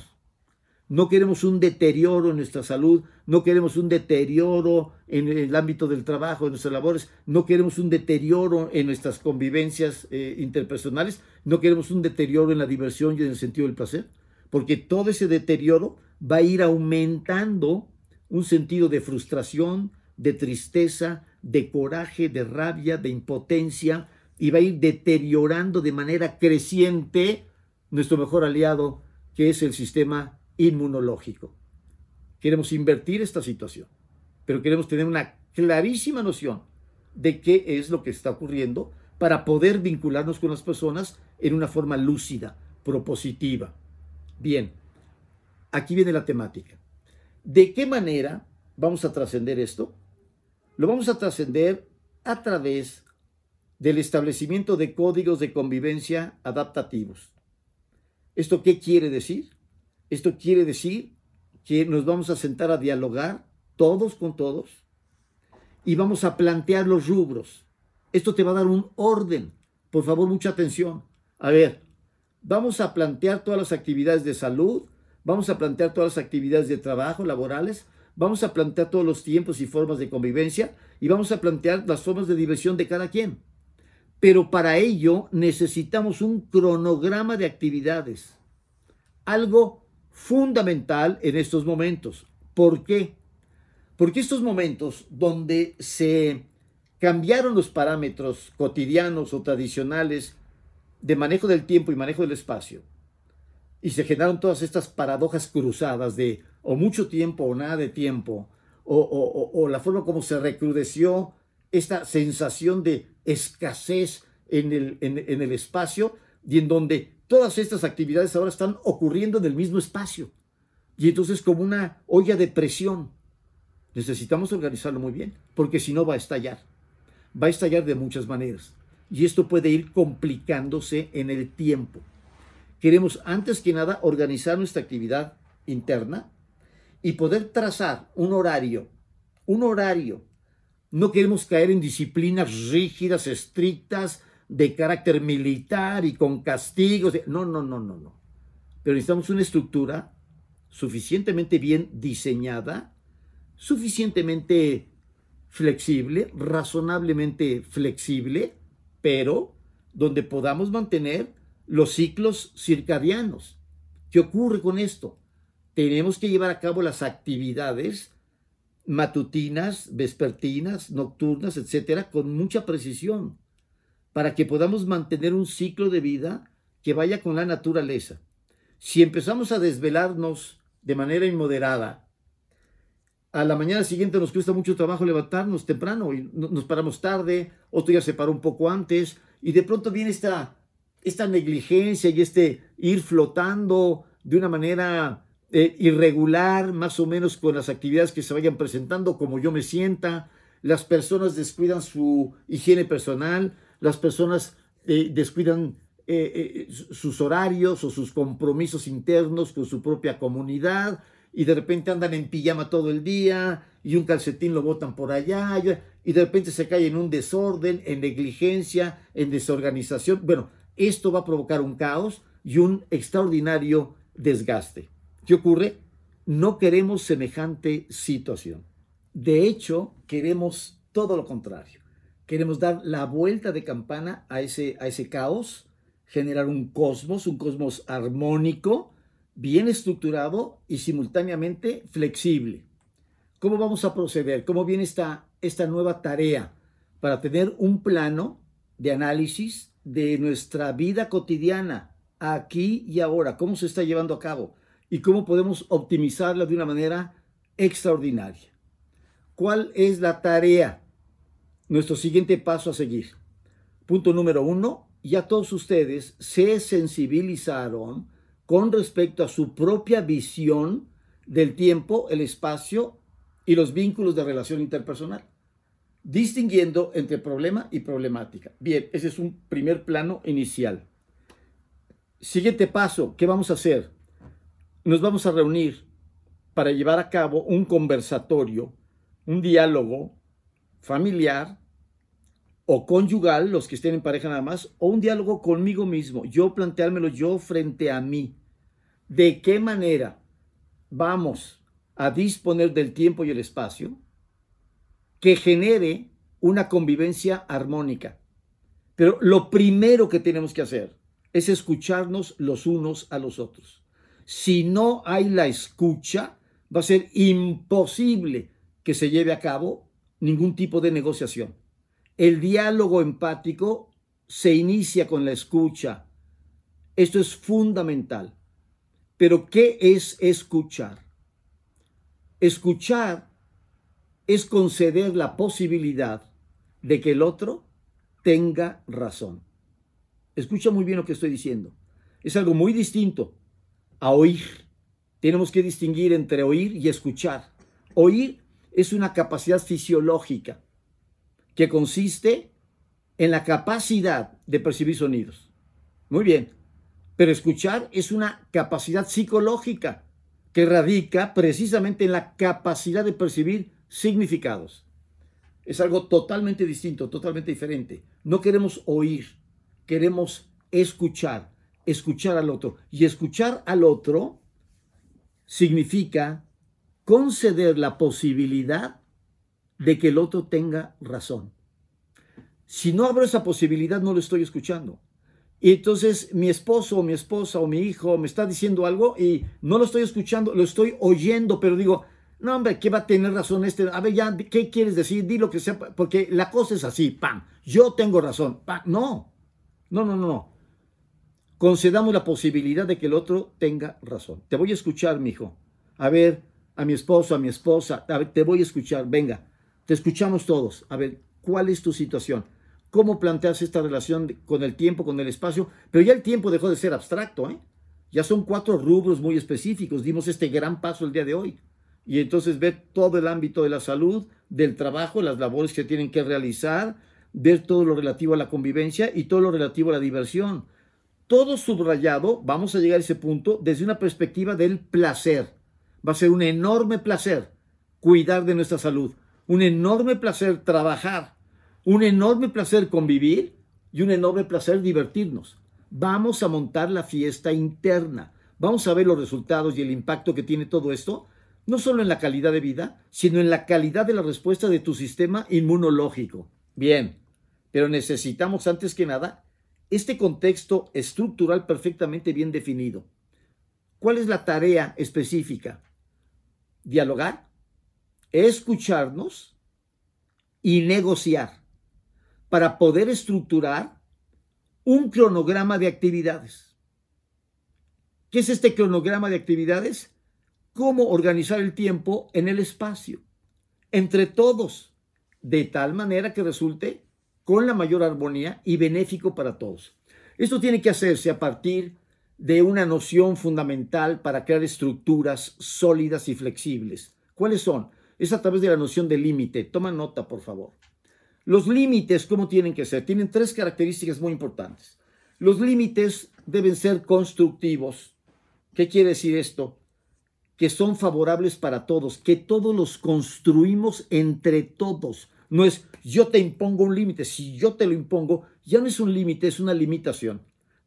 No queremos un deterioro en nuestra salud, no queremos un deterioro en el ámbito del trabajo, en nuestras labores, no queremos un deterioro en nuestras convivencias eh, interpersonales, no queremos un deterioro en la diversión y en el sentido del placer, porque todo ese deterioro va a ir aumentando un sentido de frustración, de tristeza, de coraje, de rabia, de impotencia, y va a ir deteriorando de manera creciente nuestro mejor aliado, que es el sistema inmunológico. Queremos invertir esta situación, pero queremos tener una clarísima noción de qué es lo que está ocurriendo para poder vincularnos con las personas en una forma lúcida, propositiva. Bien, aquí viene la temática. ¿De qué manera vamos a trascender esto? Lo vamos a trascender a través del establecimiento de códigos de convivencia adaptativos. ¿Esto qué quiere decir? Esto quiere decir que nos vamos a sentar a dialogar todos con todos y vamos a plantear los rubros. Esto te va a dar un orden. Por favor, mucha atención. A ver, vamos a plantear todas las actividades de salud, vamos a plantear todas las actividades de trabajo laborales, vamos a plantear todos los tiempos y formas de convivencia y vamos a plantear las formas de diversión de cada quien. Pero para ello necesitamos un cronograma de actividades, algo fundamental en estos momentos. ¿Por qué? Porque estos momentos donde se cambiaron los parámetros cotidianos o tradicionales de manejo del tiempo y manejo del espacio, y se generaron todas estas paradojas cruzadas de o mucho tiempo o nada de tiempo, o, la forma como se recrudeció esta sensación de escasez en el, en el espacio y en donde todas estas actividades ahora están ocurriendo en el mismo espacio. Y entonces como una olla de presión. Necesitamos organizarlo muy bien, porque si no va a estallar. Va a estallar de muchas maneras. Y esto puede ir complicándose en el tiempo. Queremos antes que nada organizar nuestra actividad interna y poder trazar un horario. Un horario. No queremos caer en disciplinas rígidas, estrictas, de carácter militar y con castigos. No, no, no, no, no. Pero necesitamos una estructura suficientemente bien diseñada, suficientemente flexible, razonablemente flexible, pero donde podamos mantener los ciclos circadianos. ¿Qué ocurre con esto? Tenemos que llevar a cabo las actividades matutinas, vespertinas, nocturnas, etcétera, con mucha precisión, para que podamos mantener un ciclo de vida que vaya con la naturaleza. Si empezamos a desvelarnos de manera inmoderada, a la mañana siguiente nos cuesta mucho trabajo levantarnos temprano y nos paramos tarde, otro día se paró un poco antes, y de pronto viene esta, esta negligencia y este ir flotando de una manera eh, irregular, más o menos con las actividades que se vayan presentando, como yo me sienta. Las personas descuidan su higiene personal, las personas eh, descuidan eh, sus horarios o sus compromisos internos con su propia comunidad y de repente andan en pijama todo el día y un calcetín lo botan por allá y de repente se cae en un desorden, en negligencia, en desorganización. Bueno, esto va a provocar un caos y un extraordinario desgaste. ¿Qué ocurre? No queremos semejante situación. De hecho, queremos todo lo contrario. Queremos dar la vuelta de campana a ese, a ese caos, generar un cosmos, un cosmos armónico, bien estructurado y simultáneamente flexible. ¿Cómo vamos a proceder? ¿Cómo viene esta, esta nueva tarea para tener un plano de análisis de nuestra vida cotidiana, aquí y ahora? ¿Cómo se está llevando a cabo? Y cómo podemos optimizarla de una manera extraordinaria. ¿Cuál es la tarea? Nuestro siguiente paso a seguir. Punto número uno, ya todos ustedes se sensibilizaron con respecto a su propia visión del tiempo, el espacio y los vínculos de relación interpersonal, distinguiendo entre problema y problemática. Bien, ese es un primer plano inicial. Siguiente paso, ¿qué vamos a hacer? Nos vamos a reunir para llevar a cabo un conversatorio, un diálogo familiar o conyugal, los que estén en pareja nada más, o un diálogo conmigo mismo, yo planteármelo yo frente a mí. ¿De qué manera vamos a disponer del tiempo y el espacio que genere una convivencia armónica? Pero lo primero que tenemos que hacer es escucharnos los unos a los otros si no hay la escucha, va a ser imposible que se lleve a cabo ningún tipo de negociación. El diálogo empático se inicia con la escucha. Esto es fundamental. Pero ¿qué es escuchar? Escuchar es conceder la posibilidad de que el otro tenga razón. Escucha muy bien lo que estoy diciendo. Es algo muy distinto a oír. Tenemos que distinguir entre oír y escuchar. Oír es una capacidad fisiológica que consiste en la capacidad de percibir sonidos. Muy bien, pero escuchar es una capacidad psicológica que radica precisamente en la capacidad de percibir significados. Es algo totalmente distinto, totalmente diferente. No queremos oír, queremos escuchar escuchar al otro. Y escuchar al otro significa conceder la posibilidad de que el otro tenga razón. Si no abro esa posibilidad, no lo estoy escuchando. Y entonces mi esposo o mi esposa o mi hijo me está diciendo algo y no lo estoy escuchando, lo estoy oyendo, pero digo, no hombre, ¿qué va a tener razón este? A ver, ya, ¿qué quieres decir? Di lo que sea, porque la cosa es así, pam, yo tengo razón, pam, no, no, no, no, no concedamos la posibilidad de que el otro tenga razón. Te voy a escuchar, mi hijo. A ver, a mi esposo, a mi esposa, te voy a escuchar. Venga, te escuchamos todos. A ver, ¿cuál es tu situación? ¿Cómo planteas esta relación con el tiempo, con el espacio? Pero ya el tiempo dejó de ser abstracto, ¿eh? Ya son cuatro rubros muy específicos. Dimos este gran paso el día de hoy. Y entonces ver todo el ámbito de la salud, del trabajo, las labores que tienen que realizar, ver todo lo relativo a la convivencia y todo lo relativo a la diversión todo subrayado, vamos a llegar a ese punto desde una perspectiva del placer. Va a ser un enorme placer cuidar de nuestra salud, un enorme placer trabajar, un enorme placer convivir y un enorme placer divertirnos. Vamos a montar la fiesta interna. Vamos a ver los resultados y el impacto que tiene todo esto, no solo en la calidad de vida, sino en la calidad de la respuesta de tu sistema inmunológico. Bien, pero necesitamos antes que nada este contexto estructural perfectamente bien definido. ¿Cuál es la tarea específica? Dialogar, escucharnos y negociar para poder estructurar un cronograma de actividades. ¿Qué es este cronograma de actividades? Cómo organizar el tiempo en el espacio, entre todos, de tal manera que resulte con la mayor armonía y benéfico para todos. Esto tiene que hacerse a partir de una noción fundamental para crear estructuras sólidas y flexibles. ¿Cuáles son? Es a través de la noción de límite. Toma nota, por favor. Los límites, ¿cómo tienen que ser? Tienen tres características muy importantes. Los límites deben ser constructivos. ¿Qué quiere decir esto? Que son favorables para todos, que todos los construimos entre todos. No es yo te impongo un límite, si yo te lo impongo, ya no es un límite, es una limitación.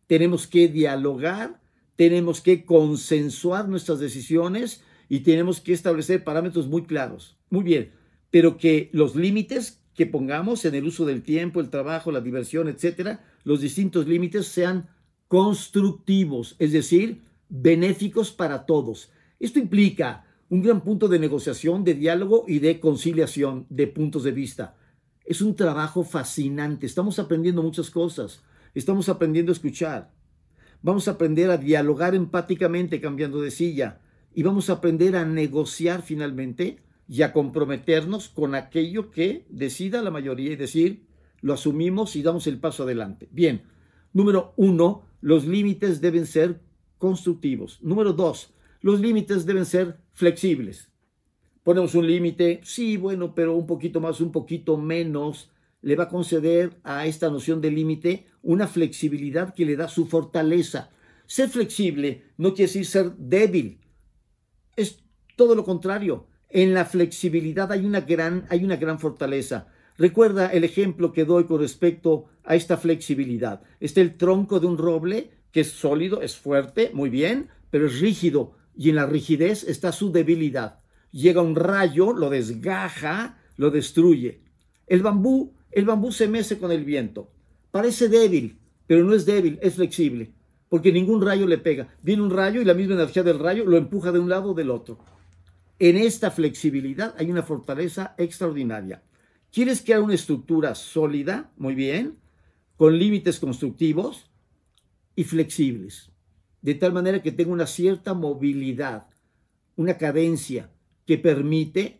Tenemos que dialogar, tenemos que consensuar nuestras decisiones y tenemos que establecer parámetros muy claros. Muy bien, pero que los límites que pongamos en el uso del tiempo, el trabajo, la diversión, etcétera, los distintos límites sean constructivos, es decir, benéficos para todos. Esto implica un gran punto de negociación, de diálogo y de conciliación de puntos de vista. Es un trabajo fascinante, estamos aprendiendo muchas cosas, estamos aprendiendo a escuchar, vamos a aprender a dialogar empáticamente cambiando de silla y vamos a aprender a negociar finalmente y a comprometernos con aquello que decida la mayoría y decir, lo asumimos y damos el paso adelante. Bien, número uno, los límites deben ser constructivos. Número dos, los límites deben ser flexibles. Ponemos un límite, sí, bueno, pero un poquito más, un poquito menos, le va a conceder a esta noción de límite una flexibilidad que le da su fortaleza. Ser flexible no quiere decir ser débil, es todo lo contrario en la flexibilidad hay una gran, hay una gran fortaleza. Recuerda el ejemplo que doy con respecto a esta flexibilidad. Está el tronco de un roble que es sólido, es fuerte, muy bien, pero es rígido y en la rigidez está su debilidad. Llega un rayo, lo desgaja, lo destruye. El bambú, el bambú se mece con el viento. Parece débil, pero no es débil, es flexible, porque ningún rayo le pega. Viene un rayo y la misma energía del rayo lo empuja de un lado o del otro. En esta flexibilidad hay una fortaleza extraordinaria. ¿Quieres crear una estructura sólida? Muy bien, con límites constructivos y flexibles, de tal manera que tenga una cierta movilidad, una cadencia que permite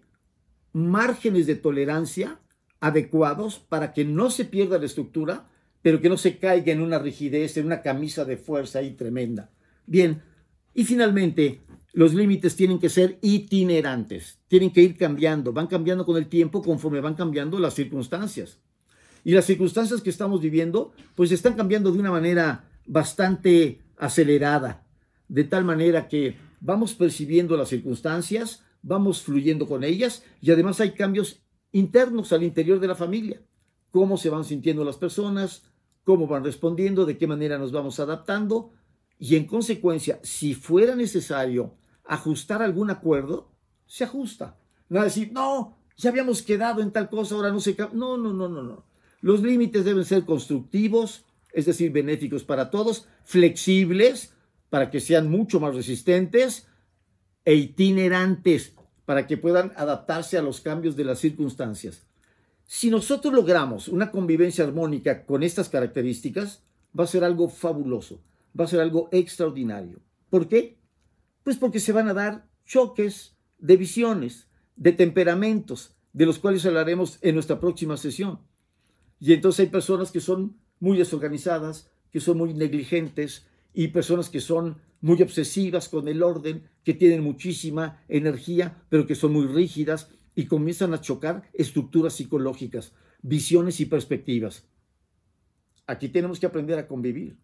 márgenes de tolerancia adecuados para que no se pierda la estructura, pero que no se caiga en una rigidez, en una camisa de fuerza ahí tremenda. Bien, y finalmente, los límites tienen que ser itinerantes, tienen que ir cambiando, van cambiando con el tiempo conforme van cambiando las circunstancias. Y las circunstancias que estamos viviendo, pues están cambiando de una manera bastante acelerada, de tal manera que vamos percibiendo las circunstancias, vamos fluyendo con ellas y además hay cambios internos al interior de la familia. Cómo se van sintiendo las personas, cómo van respondiendo, de qué manera nos vamos adaptando y en consecuencia, si fuera necesario ajustar algún acuerdo, se ajusta. No decir, no, ya habíamos quedado en tal cosa, ahora no se... No, no, no, no, no. Los límites deben ser constructivos, es decir, benéficos para todos, flexibles para que sean mucho más resistentes e itinerantes para que puedan adaptarse a los cambios de las circunstancias. Si nosotros logramos una convivencia armónica con estas características, va a ser algo fabuloso va a ser algo extraordinario. ¿Por qué? Pues porque se van a dar choques de visiones, de temperamentos, de los cuales hablaremos en nuestra próxima sesión. Y entonces hay personas que son muy desorganizadas, que son muy negligentes y personas que son muy obsesivas con el orden, que tienen muchísima energía, pero que son muy rígidas y comienzan a chocar estructuras psicológicas, visiones y perspectivas. Aquí tenemos que aprender a convivir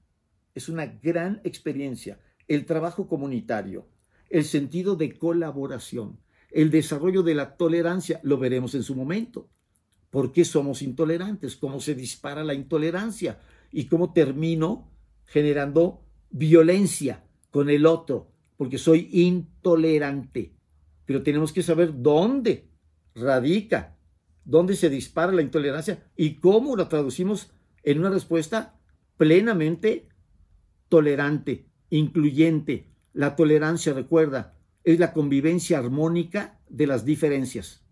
es una gran experiencia. El trabajo comunitario, el sentido de colaboración, el desarrollo de la tolerancia, lo veremos en su momento. ¿Por qué somos intolerantes? ¿Cómo se dispara la intolerancia? y cómo termino generando violencia con el otro, porque soy intolerante. Pero tenemos que saber dónde radica, dónde se dispara la intolerancia y cómo la traducimos en una respuesta plenamente tolerante, incluyente. La tolerancia, recuerda, es la convivencia armónica de las diferencias.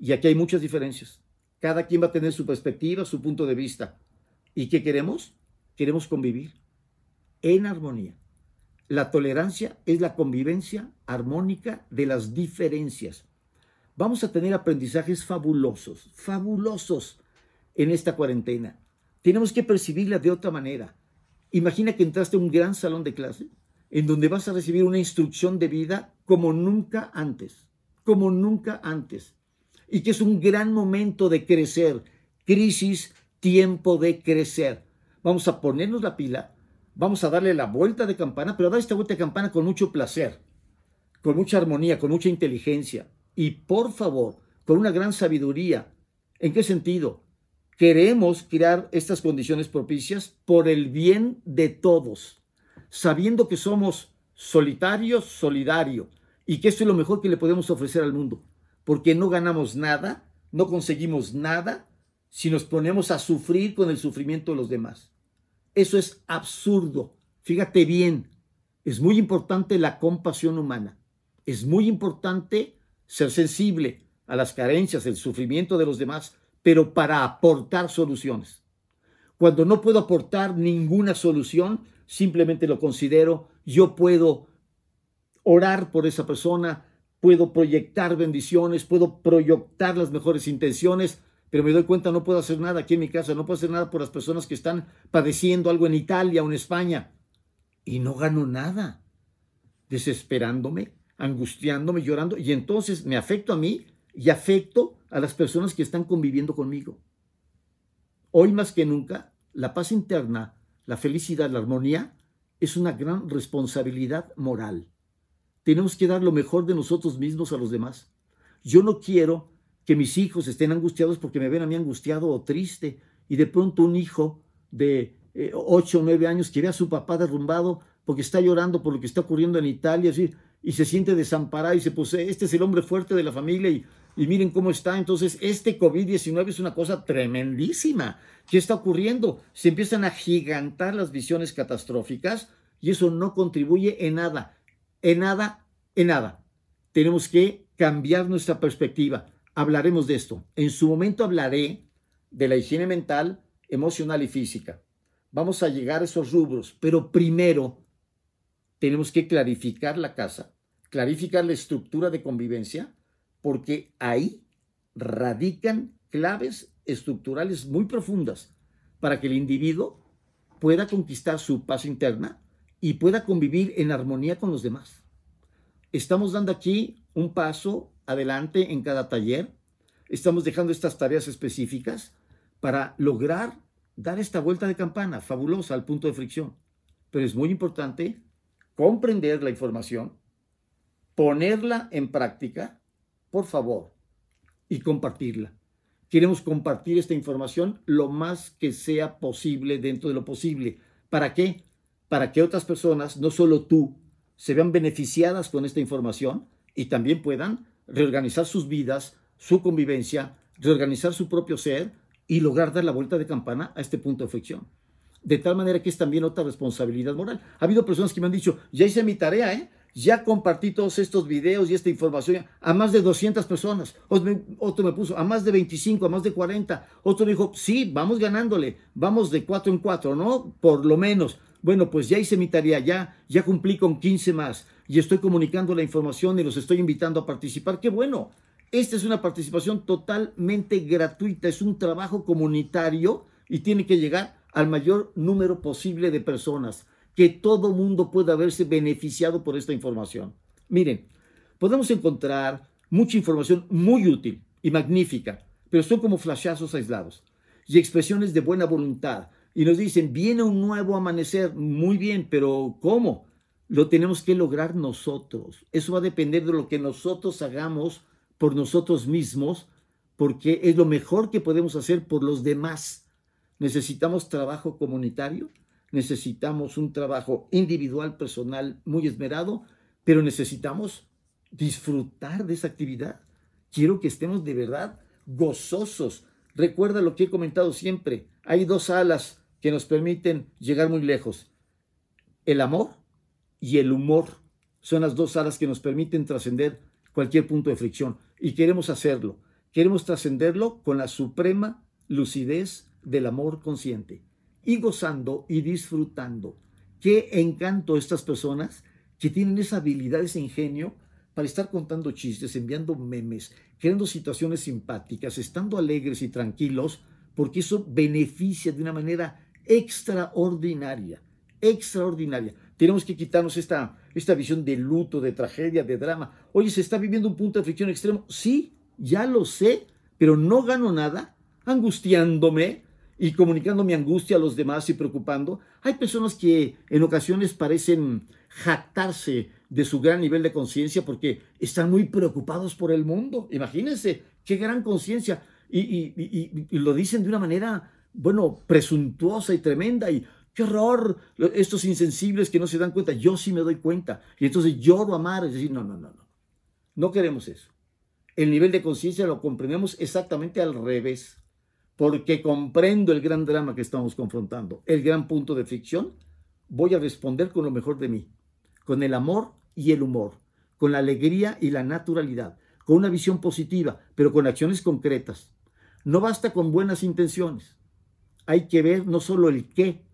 Y aquí hay muchas diferencias. Cada quien va a tener su perspectiva, su punto de vista. ¿Y qué queremos? Queremos convivir en armonía. La tolerancia es la convivencia armónica de las diferencias. Vamos a tener aprendizajes fabulosos, fabulosos en esta cuarentena. Tenemos que percibirla de otra manera. Imagina que entraste a un gran salón de clase en donde vas a recibir una instrucción de vida como nunca antes, como nunca antes. Y que es un gran momento de crecer. Crisis, tiempo de crecer. Vamos a ponernos la pila, vamos a darle la vuelta de campana, pero dar esta vuelta de campana con mucho placer, con mucha armonía, con mucha inteligencia. Y por favor, con una gran sabiduría. ¿En qué sentido? Queremos crear estas condiciones propicias por el bien de todos, sabiendo que somos solitarios, solidario, y que esto es lo mejor que le podemos ofrecer al mundo, porque no ganamos nada, no conseguimos nada si nos ponemos a sufrir con el sufrimiento de los demás. Eso es absurdo. Fíjate bien, es muy importante la compasión humana, es muy importante ser sensible a las carencias, el sufrimiento de los demás, pero para aportar soluciones. Cuando no puedo aportar ninguna solución, simplemente lo considero, yo puedo orar por esa persona, puedo proyectar bendiciones, puedo proyectar las mejores intenciones, pero me doy cuenta no puedo hacer nada aquí en mi casa, no puedo hacer nada por las personas que están padeciendo algo en Italia o en España. Y no gano nada, desesperándome, angustiándome, llorando, y entonces me afecto a mí y afecto a las personas que están conviviendo conmigo. Hoy más que nunca, la paz interna, la felicidad, la armonía, es una gran responsabilidad moral. Tenemos que dar lo mejor de nosotros mismos a los demás. Yo no quiero que mis hijos estén angustiados porque me ven a mí angustiado o triste y de pronto un hijo de eh, ocho o nueve años que ve a su papá derrumbado porque está llorando por lo que está ocurriendo en Italia y se siente desamparado y se pues este es el hombre fuerte de la familia y y miren cómo está. Entonces, este COVID-19 es una cosa tremendísima. ¿Qué está ocurriendo? Se empiezan a gigantar las visiones catastróficas y eso no contribuye en nada, en nada, en nada. Tenemos que cambiar nuestra perspectiva. Hablaremos de esto. En su momento hablaré de la higiene mental, emocional y física. Vamos a llegar a esos rubros, pero primero tenemos que clarificar la casa, clarificar la estructura de convivencia porque ahí radican claves estructurales muy profundas para que el individuo pueda conquistar su paz interna y pueda convivir en armonía con los demás. Estamos dando aquí un paso adelante en cada taller. Estamos dejando estas tareas específicas para lograr dar esta vuelta de campana fabulosa al punto de fricción. Pero es muy importante comprender la información, ponerla en práctica por favor, y compartirla. Queremos compartir esta información lo más que sea posible dentro de lo posible. ¿Para qué? Para que otras personas, no solo tú, se vean beneficiadas con esta información y también puedan reorganizar sus vidas, su convivencia, reorganizar su propio ser y lograr dar la vuelta de campana a este punto de fricción. De tal manera que es también otra responsabilidad moral. Ha habido personas que me han dicho, ya hice mi tarea, ¿eh? ya compartí todos estos videos y esta información a más de 200 personas. Otro me puso a más de 25, a más de 40. Otro dijo, sí, vamos ganándole, vamos de cuatro en cuatro, ¿no? Por lo menos. Bueno, pues ya hice mi tarea, ya, ya cumplí con 15 más y estoy comunicando la información y los estoy invitando a participar. ¡Qué bueno! Esta es una participación totalmente gratuita, es un trabajo comunitario y tiene que llegar al mayor número posible de personas que todo mundo pueda verse beneficiado por esta información. Miren, podemos encontrar mucha información muy útil y magnífica, pero son como flashazos aislados y expresiones de buena voluntad. Y nos dicen, viene un nuevo amanecer, muy bien, pero ¿cómo? Lo tenemos que lograr nosotros. Eso va a depender de lo que nosotros hagamos por nosotros mismos, porque es lo mejor que podemos hacer por los demás. necesitamos trabajo comunitario, necesitamos un trabajo individual, personal, muy esmerado, pero necesitamos disfrutar de esa actividad. Quiero que estemos de verdad gozosos. Recuerda lo que he comentado siempre. Hay dos alas que nos permiten llegar muy lejos. El amor y el humor son las dos alas que nos permiten trascender cualquier punto de fricción. Y queremos hacerlo. Queremos trascenderlo con la suprema lucidez del amor consciente y gozando y disfrutando. Qué encanto estas personas que tienen esa habilidad, ese ingenio para estar contando chistes, enviando memes, creando situaciones simpáticas, estando alegres y tranquilos, porque eso beneficia de una manera extraordinaria, extraordinaria. Tenemos que quitarnos esta, esta visión de luto, de tragedia, de drama. Oye, ¿se está viviendo un punto de fricción extremo? Sí, ya lo sé, pero no gano nada angustiándome y comunicando mi angustia a los demás y preocupando. Hay personas que en ocasiones parecen jactarse de su gran nivel de conciencia porque están muy preocupados por el mundo. Imagínense, qué gran conciencia. Y, lo dicen de una manera, bueno, presuntuosa y tremenda. Y qué horror, estos insensibles que no se dan cuenta. Yo sí me doy cuenta. Y entonces lloro a amar. Es decir, no, no, no, no. No queremos eso. El nivel de conciencia lo comprendemos exactamente al revés. Porque comprendo el gran drama que estamos confrontando, el gran punto de fricción, voy a responder con lo mejor de mí con el amor y el humor, con la alegría y la naturalidad, con una visión positiva, pero con acciones concretas. No basta con buenas intenciones. Hay que ver no solo el qué,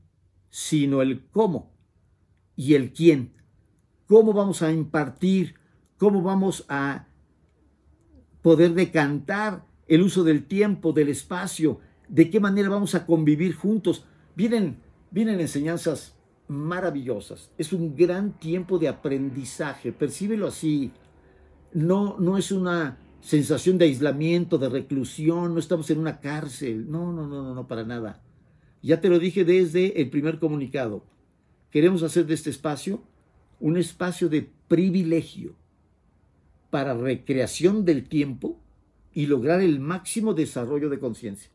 sino el cómo y el quién. Cómo vamos a impartir, cómo vamos a poder decantar el uso del tiempo, del espacio, de qué manera vamos a convivir juntos. Vienen, vienen enseñanzas maravillosas. Es un gran tiempo de aprendizaje, percíbelo así. No, no es una sensación de aislamiento, de reclusión, no estamos en una cárcel. No, no, no, no, no, para nada. Ya te lo dije desde el primer comunicado. Queremos hacer de este espacio un espacio de privilegio para recreación del tiempo y lograr el máximo desarrollo de conciencia.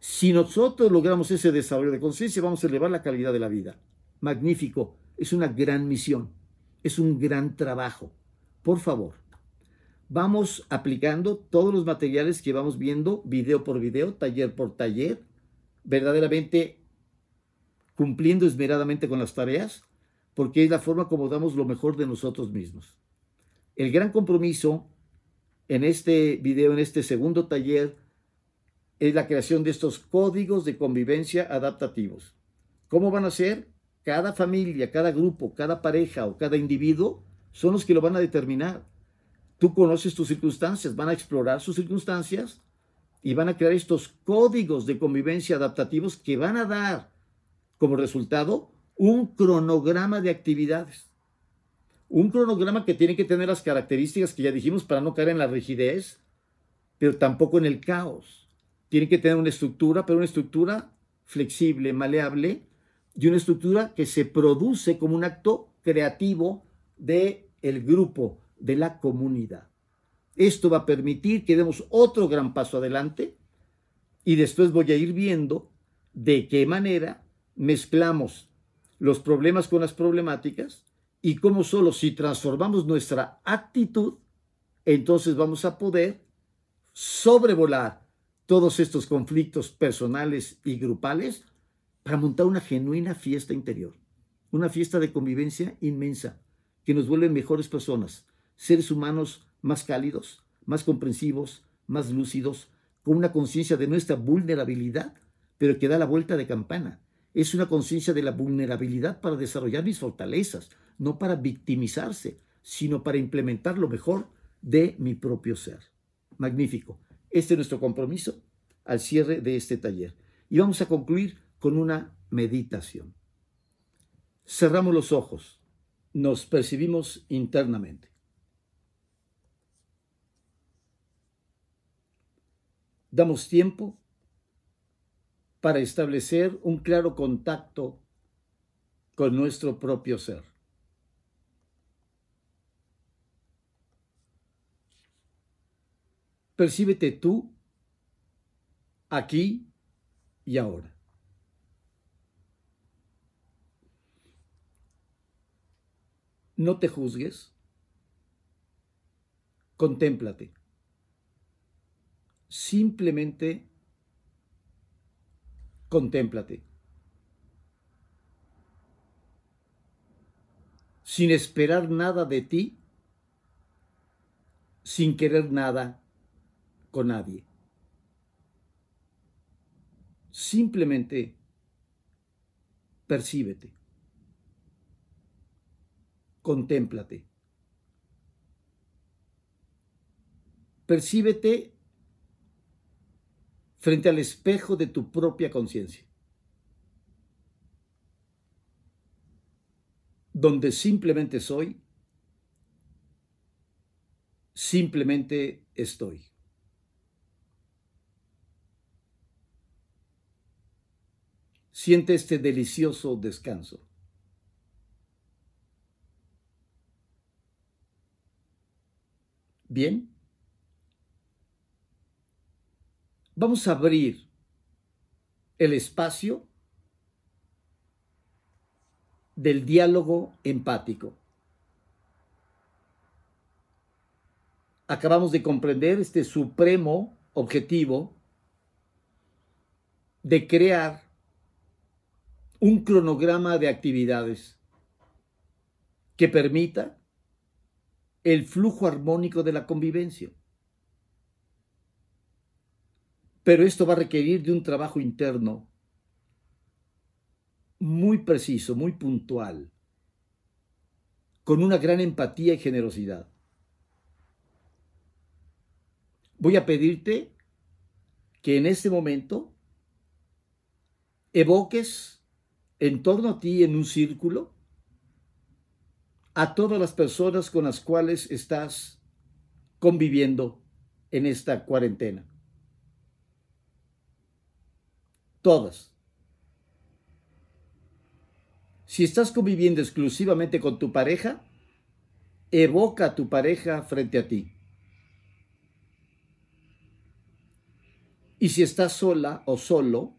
Si nosotros logramos ese desarrollo de conciencia, vamos a elevar la calidad de la vida magnífico, es una gran misión, es un gran trabajo. Por favor, vamos aplicando todos los materiales que vamos viendo, video por video, taller por taller, verdaderamente cumpliendo esmeradamente con las tareas, porque es la forma como damos lo mejor de nosotros mismos. El gran compromiso en este video, en este segundo taller, es la creación de estos códigos de convivencia adaptativos. ¿Cómo van a ser? Cada familia, cada grupo, cada pareja o cada individuo son los que lo van a determinar. Tú conoces tus circunstancias, van a explorar sus circunstancias y van a crear estos códigos de convivencia adaptativos que van a dar como resultado un cronograma de actividades. Un cronograma que tiene que tener las características que ya dijimos para no caer en la rigidez, pero tampoco en el caos. Tiene que tener una estructura, pero una estructura flexible, maleable, y una estructura que se produce como un acto creativo del el grupo, de la comunidad. Esto va a permitir que demos otro gran paso adelante y después voy a ir viendo de qué manera mezclamos los problemas con las problemáticas y cómo solo si transformamos nuestra actitud, entonces vamos a poder sobrevolar todos estos conflictos personales y grupales para montar una genuina fiesta interior, una fiesta de convivencia inmensa que nos vuelve mejores personas, seres humanos más cálidos, más comprensivos, más lúcidos, con una conciencia de nuestra vulnerabilidad, pero que da la vuelta de campana. Es una conciencia de la vulnerabilidad para desarrollar mis fortalezas, no para victimizarse, sino para implementar lo mejor de mi propio ser. Magnífico. Este es nuestro compromiso al cierre de este taller. Y vamos a concluir con una meditación. Cerramos los ojos, nos percibimos internamente. Damos tiempo para establecer un claro contacto con nuestro propio ser. Percíbete tú aquí y ahora. No te juzgues, contémplate. Simplemente contémplate. Sin esperar nada de ti, sin querer nada con nadie. Simplemente percíbete. Contémplate. Percíbete frente al espejo de tu propia conciencia, donde simplemente soy, simplemente estoy. Siente este delicioso descanso. Bien. Vamos a abrir el espacio del diálogo empático. Acabamos de comprender este supremo objetivo de crear un cronograma de actividades que permita el flujo armónico de la convivencia. Pero esto va a requerir de un trabajo interno muy preciso, muy puntual, con una gran empatía y generosidad. Voy a pedirte que en este momento evoques en torno a ti en un círculo a todas las personas con las cuales estás conviviendo en esta cuarentena. Todas. Si estás conviviendo exclusivamente con tu pareja, evoca a tu pareja frente a ti. Y si estás sola o solo,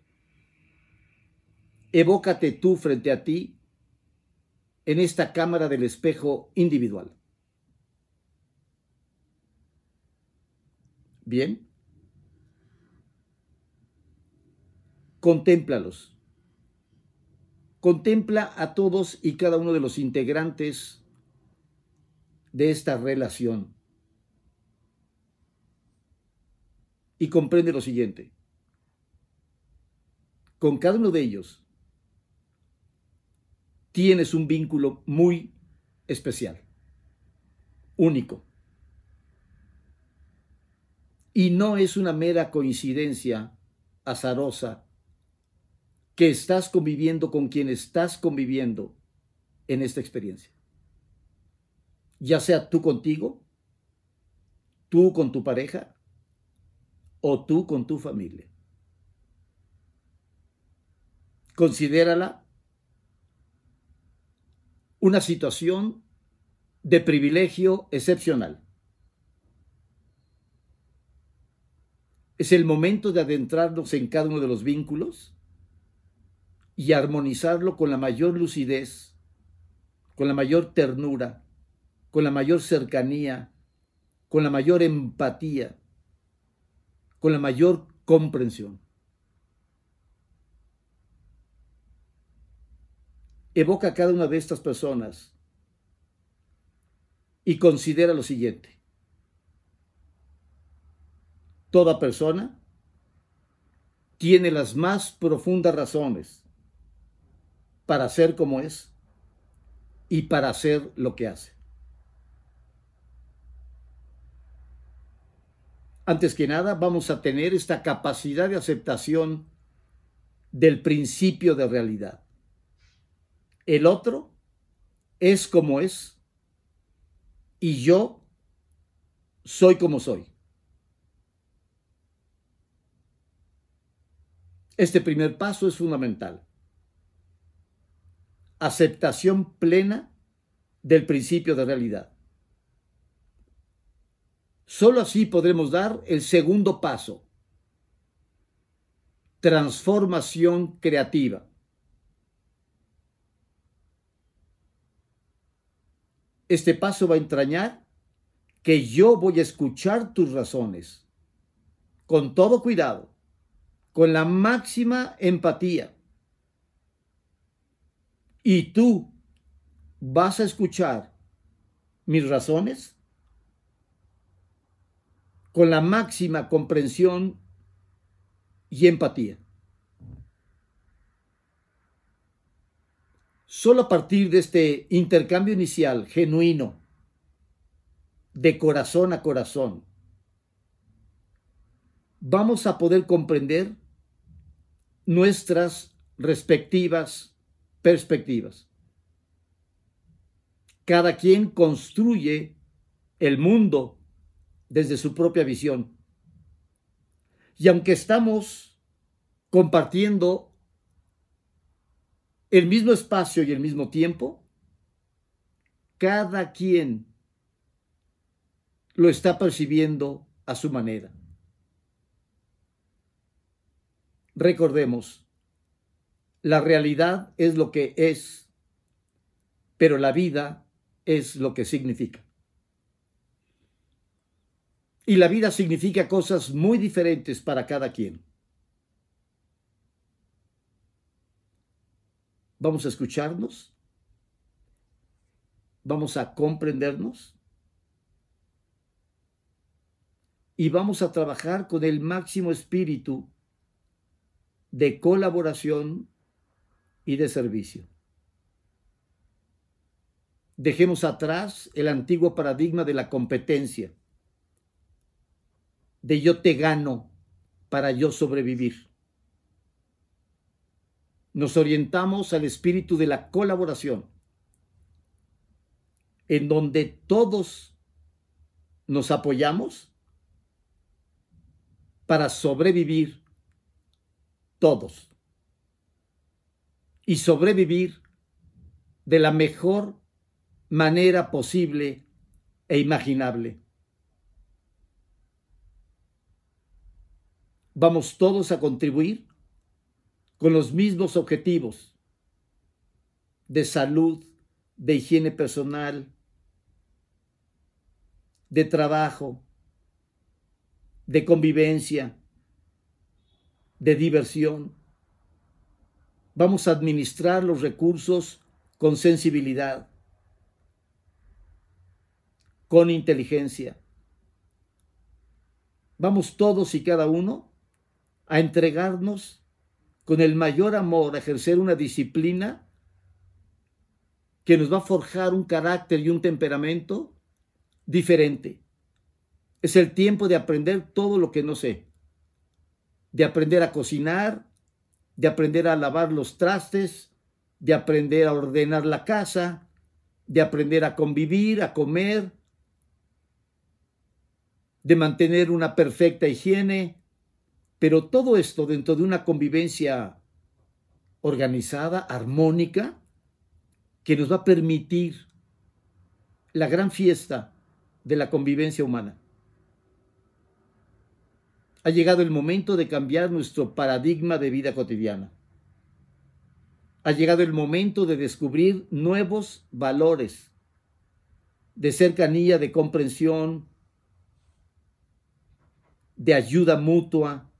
evócate tú frente a ti en esta cámara del espejo individual. Bien. Contémplalos. Contempla a todos y cada uno de los integrantes de esta relación. Y comprende lo siguiente. Con cada uno de ellos tienes un vínculo muy especial, único. Y no es una mera coincidencia azarosa que estás conviviendo con quien estás conviviendo en esta experiencia. Ya sea tú contigo, tú con tu pareja o tú con tu familia. Considérala una situación de privilegio excepcional. Es el momento de adentrarnos en cada uno de los vínculos y armonizarlo con la mayor lucidez, con la mayor ternura, con la mayor cercanía, con la mayor empatía, con la mayor comprensión. evoca a cada una de estas personas y considera lo siguiente. Toda persona tiene las más profundas razones para ser como es y para hacer lo que hace. Antes que nada, vamos a tener esta capacidad de aceptación del principio de realidad. El otro es como es y yo soy como soy. Este primer paso es fundamental. Aceptación plena del principio de realidad. Solo así podremos dar el segundo paso, transformación creativa. Este paso va a entrañar que yo voy a escuchar tus razones con todo cuidado, con la máxima empatía. Y tú vas a escuchar mis razones con la máxima comprensión y empatía. Solo a partir de este intercambio inicial genuino, de corazón a corazón, vamos a poder comprender nuestras respectivas perspectivas. Cada quien construye el mundo desde su propia visión. Y aunque estamos compartiendo el mismo espacio y el mismo tiempo, cada quien lo está percibiendo a su manera. Recordemos, la realidad es lo que es, pero la vida es lo que significa. Y la vida significa cosas muy diferentes para cada quien. Vamos a escucharnos. Vamos a comprendernos. Y vamos a trabajar con el máximo espíritu de colaboración y de servicio. Dejemos atrás el antiguo paradigma de la competencia de yo te gano para yo sobrevivir. Nos orientamos al espíritu de la colaboración, en donde todos nos apoyamos para sobrevivir todos y sobrevivir de la mejor manera posible e imaginable. vamos todos a contribuir con los mismos objetivos de salud, de higiene personal, de trabajo, de convivencia, de diversión. Vamos a administrar los recursos con sensibilidad, con inteligencia. Vamos todos y cada uno a entregarnos con el mayor amor, a ejercer una disciplina que nos va a forjar un carácter y un temperamento diferente. Es el tiempo de aprender todo lo que no sé, de aprender a cocinar, de aprender a lavar los trastes, de aprender a ordenar la casa, de aprender a convivir, a comer, de mantener una perfecta higiene, pero todo esto dentro de una convivencia organizada, armónica, que nos va a permitir la gran fiesta de la convivencia humana. Ha llegado el momento de cambiar nuestro paradigma de vida cotidiana. Ha llegado el momento de descubrir nuevos valores de cercanía, de comprensión, de ayuda mutua,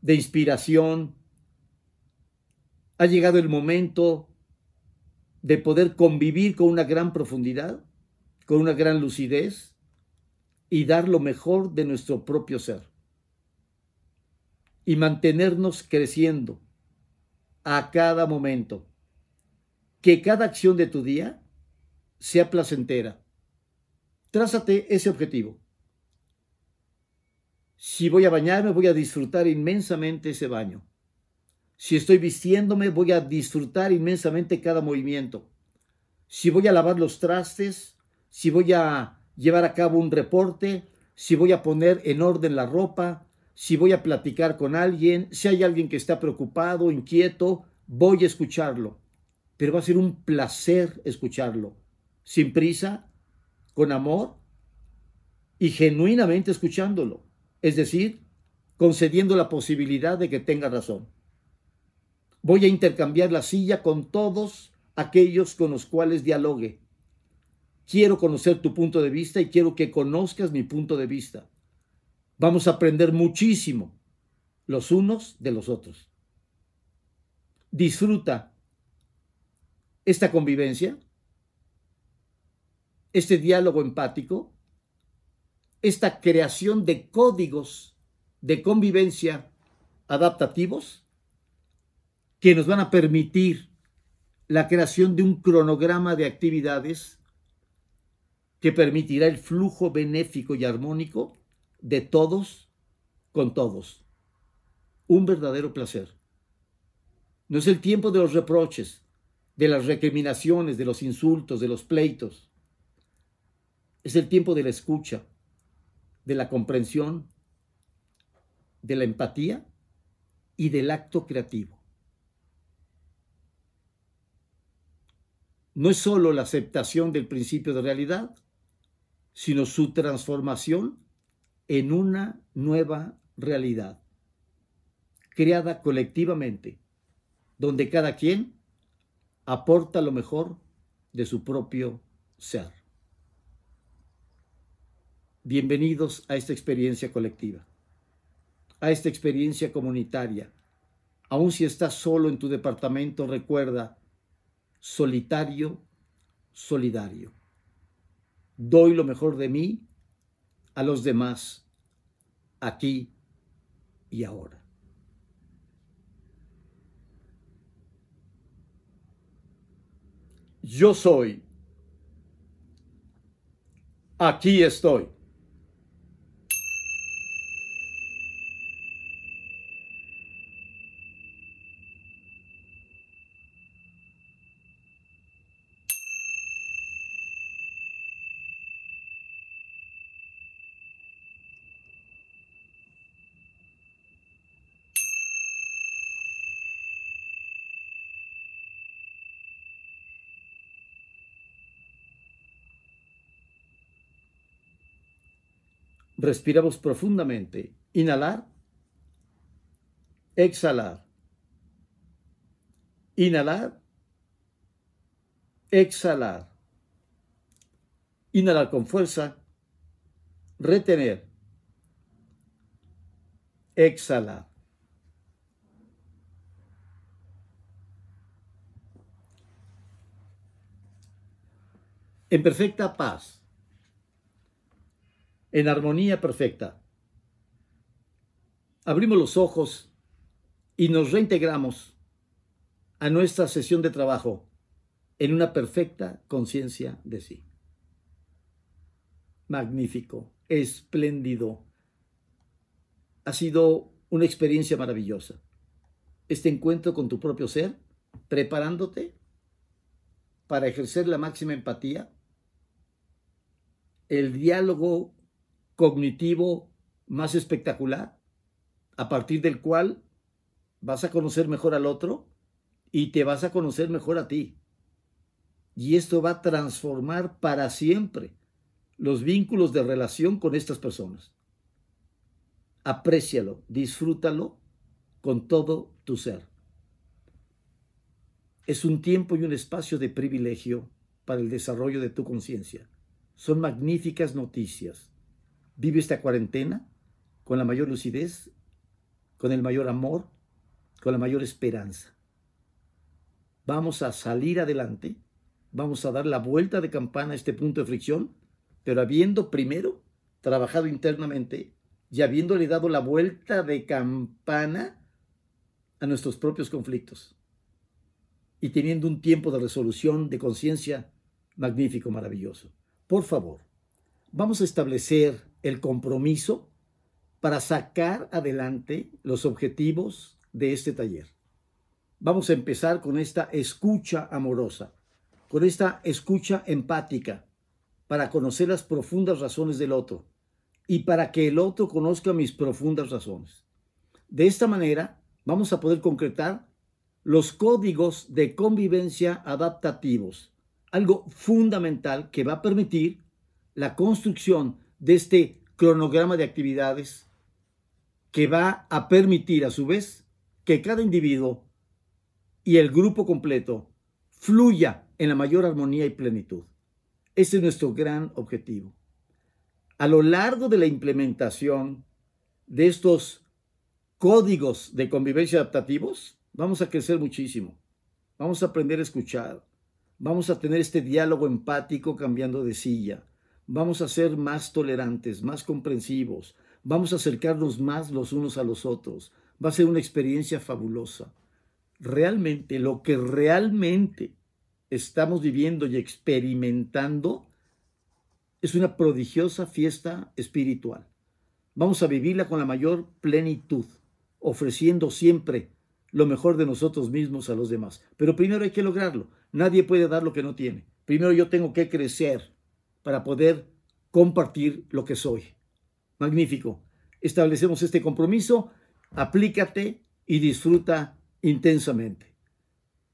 de inspiración. Ha llegado el momento de poder convivir con una gran profundidad, con una gran lucidez y dar lo mejor de nuestro propio ser. Y mantenernos creciendo a cada momento. Que cada acción de tu día sea placentera. Trázate ese objetivo. Si voy a bañarme, voy a disfrutar inmensamente ese baño. Si estoy vistiéndome, voy a disfrutar inmensamente cada movimiento. Si voy a lavar los trastes, si voy a llevar a cabo un reporte, si voy a poner en orden la ropa, si voy a platicar con alguien, si hay alguien que está preocupado, inquieto, voy a escucharlo. Pero va a ser un placer escucharlo, sin prisa, con amor y genuinamente escuchándolo. Es decir, concediendo la posibilidad de que tenga razón. Voy a intercambiar la silla con todos aquellos con los cuales dialogue. Quiero conocer tu punto de vista y quiero que conozcas mi punto de vista. Vamos a aprender muchísimo los unos de los otros. Disfruta esta convivencia, este diálogo empático, esta creación de códigos de convivencia adaptativos que nos van a permitir la creación de un cronograma de actividades que permitirá el flujo benéfico y armónico de todos con todos. Un verdadero placer. No es el tiempo de los reproches, de las recriminaciones, de los insultos, de los pleitos. Es el tiempo de la escucha, de la comprensión, de la empatía y del acto creativo. No es solo la aceptación del principio de realidad, sino su transformación en una nueva realidad, creada colectivamente, donde cada quien aporta lo mejor de su propio ser. Bienvenidos a esta experiencia colectiva, a esta experiencia comunitaria. Aun si estás solo en tu departamento, recuerda, solitario, solidario. Doy lo mejor de mí a los demás, aquí y ahora. Yo soy. Aquí estoy. Respiramos profundamente. Inhalar. Exhalar. Inhalar. Exhalar. Inhalar con fuerza. Retener. Exhalar. En perfecta paz en armonía perfecta. Abrimos los ojos y nos reintegramos a nuestra sesión de trabajo en una perfecta conciencia de sí. Magnífico, espléndido. Ha sido una experiencia maravillosa. Este encuentro con tu propio ser, preparándote para ejercer la máxima empatía, el diálogo cognitivo más espectacular, a partir del cual vas a conocer mejor al otro y te vas a conocer mejor a ti. Y esto va a transformar para siempre los vínculos de relación con estas personas. Aprécialo, disfrútalo con todo tu ser. Es un tiempo y un espacio de privilegio para el desarrollo de tu conciencia. Son magníficas noticias Vive esta cuarentena con la mayor lucidez, con el mayor amor, con la mayor esperanza. Vamos a salir adelante, vamos a dar la vuelta de campana a este punto de fricción, pero habiendo primero trabajado internamente y habiéndole dado la vuelta de campana a nuestros propios conflictos y teniendo un tiempo de resolución de conciencia magnífico, maravilloso. Por favor, vamos a establecer el compromiso para sacar adelante los objetivos de este taller. Vamos a empezar con esta escucha amorosa, con esta escucha empática, para conocer las profundas razones del otro y para que el otro conozca mis profundas razones. De esta manera vamos a poder concretar los códigos de convivencia adaptativos, algo fundamental que va a permitir la construcción de este cronograma de actividades que va a permitir a su vez que cada individuo y el grupo completo fluya en la mayor armonía y plenitud. Ese es nuestro gran objetivo. A lo largo de la implementación de estos códigos de convivencia adaptativos, vamos a crecer muchísimo. Vamos a aprender a escuchar. Vamos a tener este diálogo empático cambiando de silla. Vamos a ser más tolerantes, más comprensivos. Vamos a acercarnos más los unos a los otros. Va a ser una experiencia fabulosa. Realmente, lo que realmente estamos viviendo y experimentando es una prodigiosa fiesta espiritual. Vamos a vivirla con la mayor plenitud, ofreciendo siempre lo mejor de nosotros mismos a los demás. Pero primero hay que lograrlo. Nadie puede dar lo que no tiene. Primero yo tengo que crecer para poder compartir lo que soy. Magnífico. Establecemos este compromiso, aplícate y disfruta intensamente.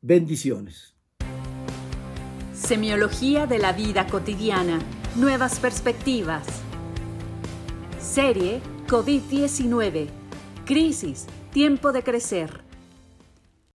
Bendiciones. Semiología de la vida cotidiana. Nuevas perspectivas. Serie COVID-19. Crisis. Tiempo de crecer.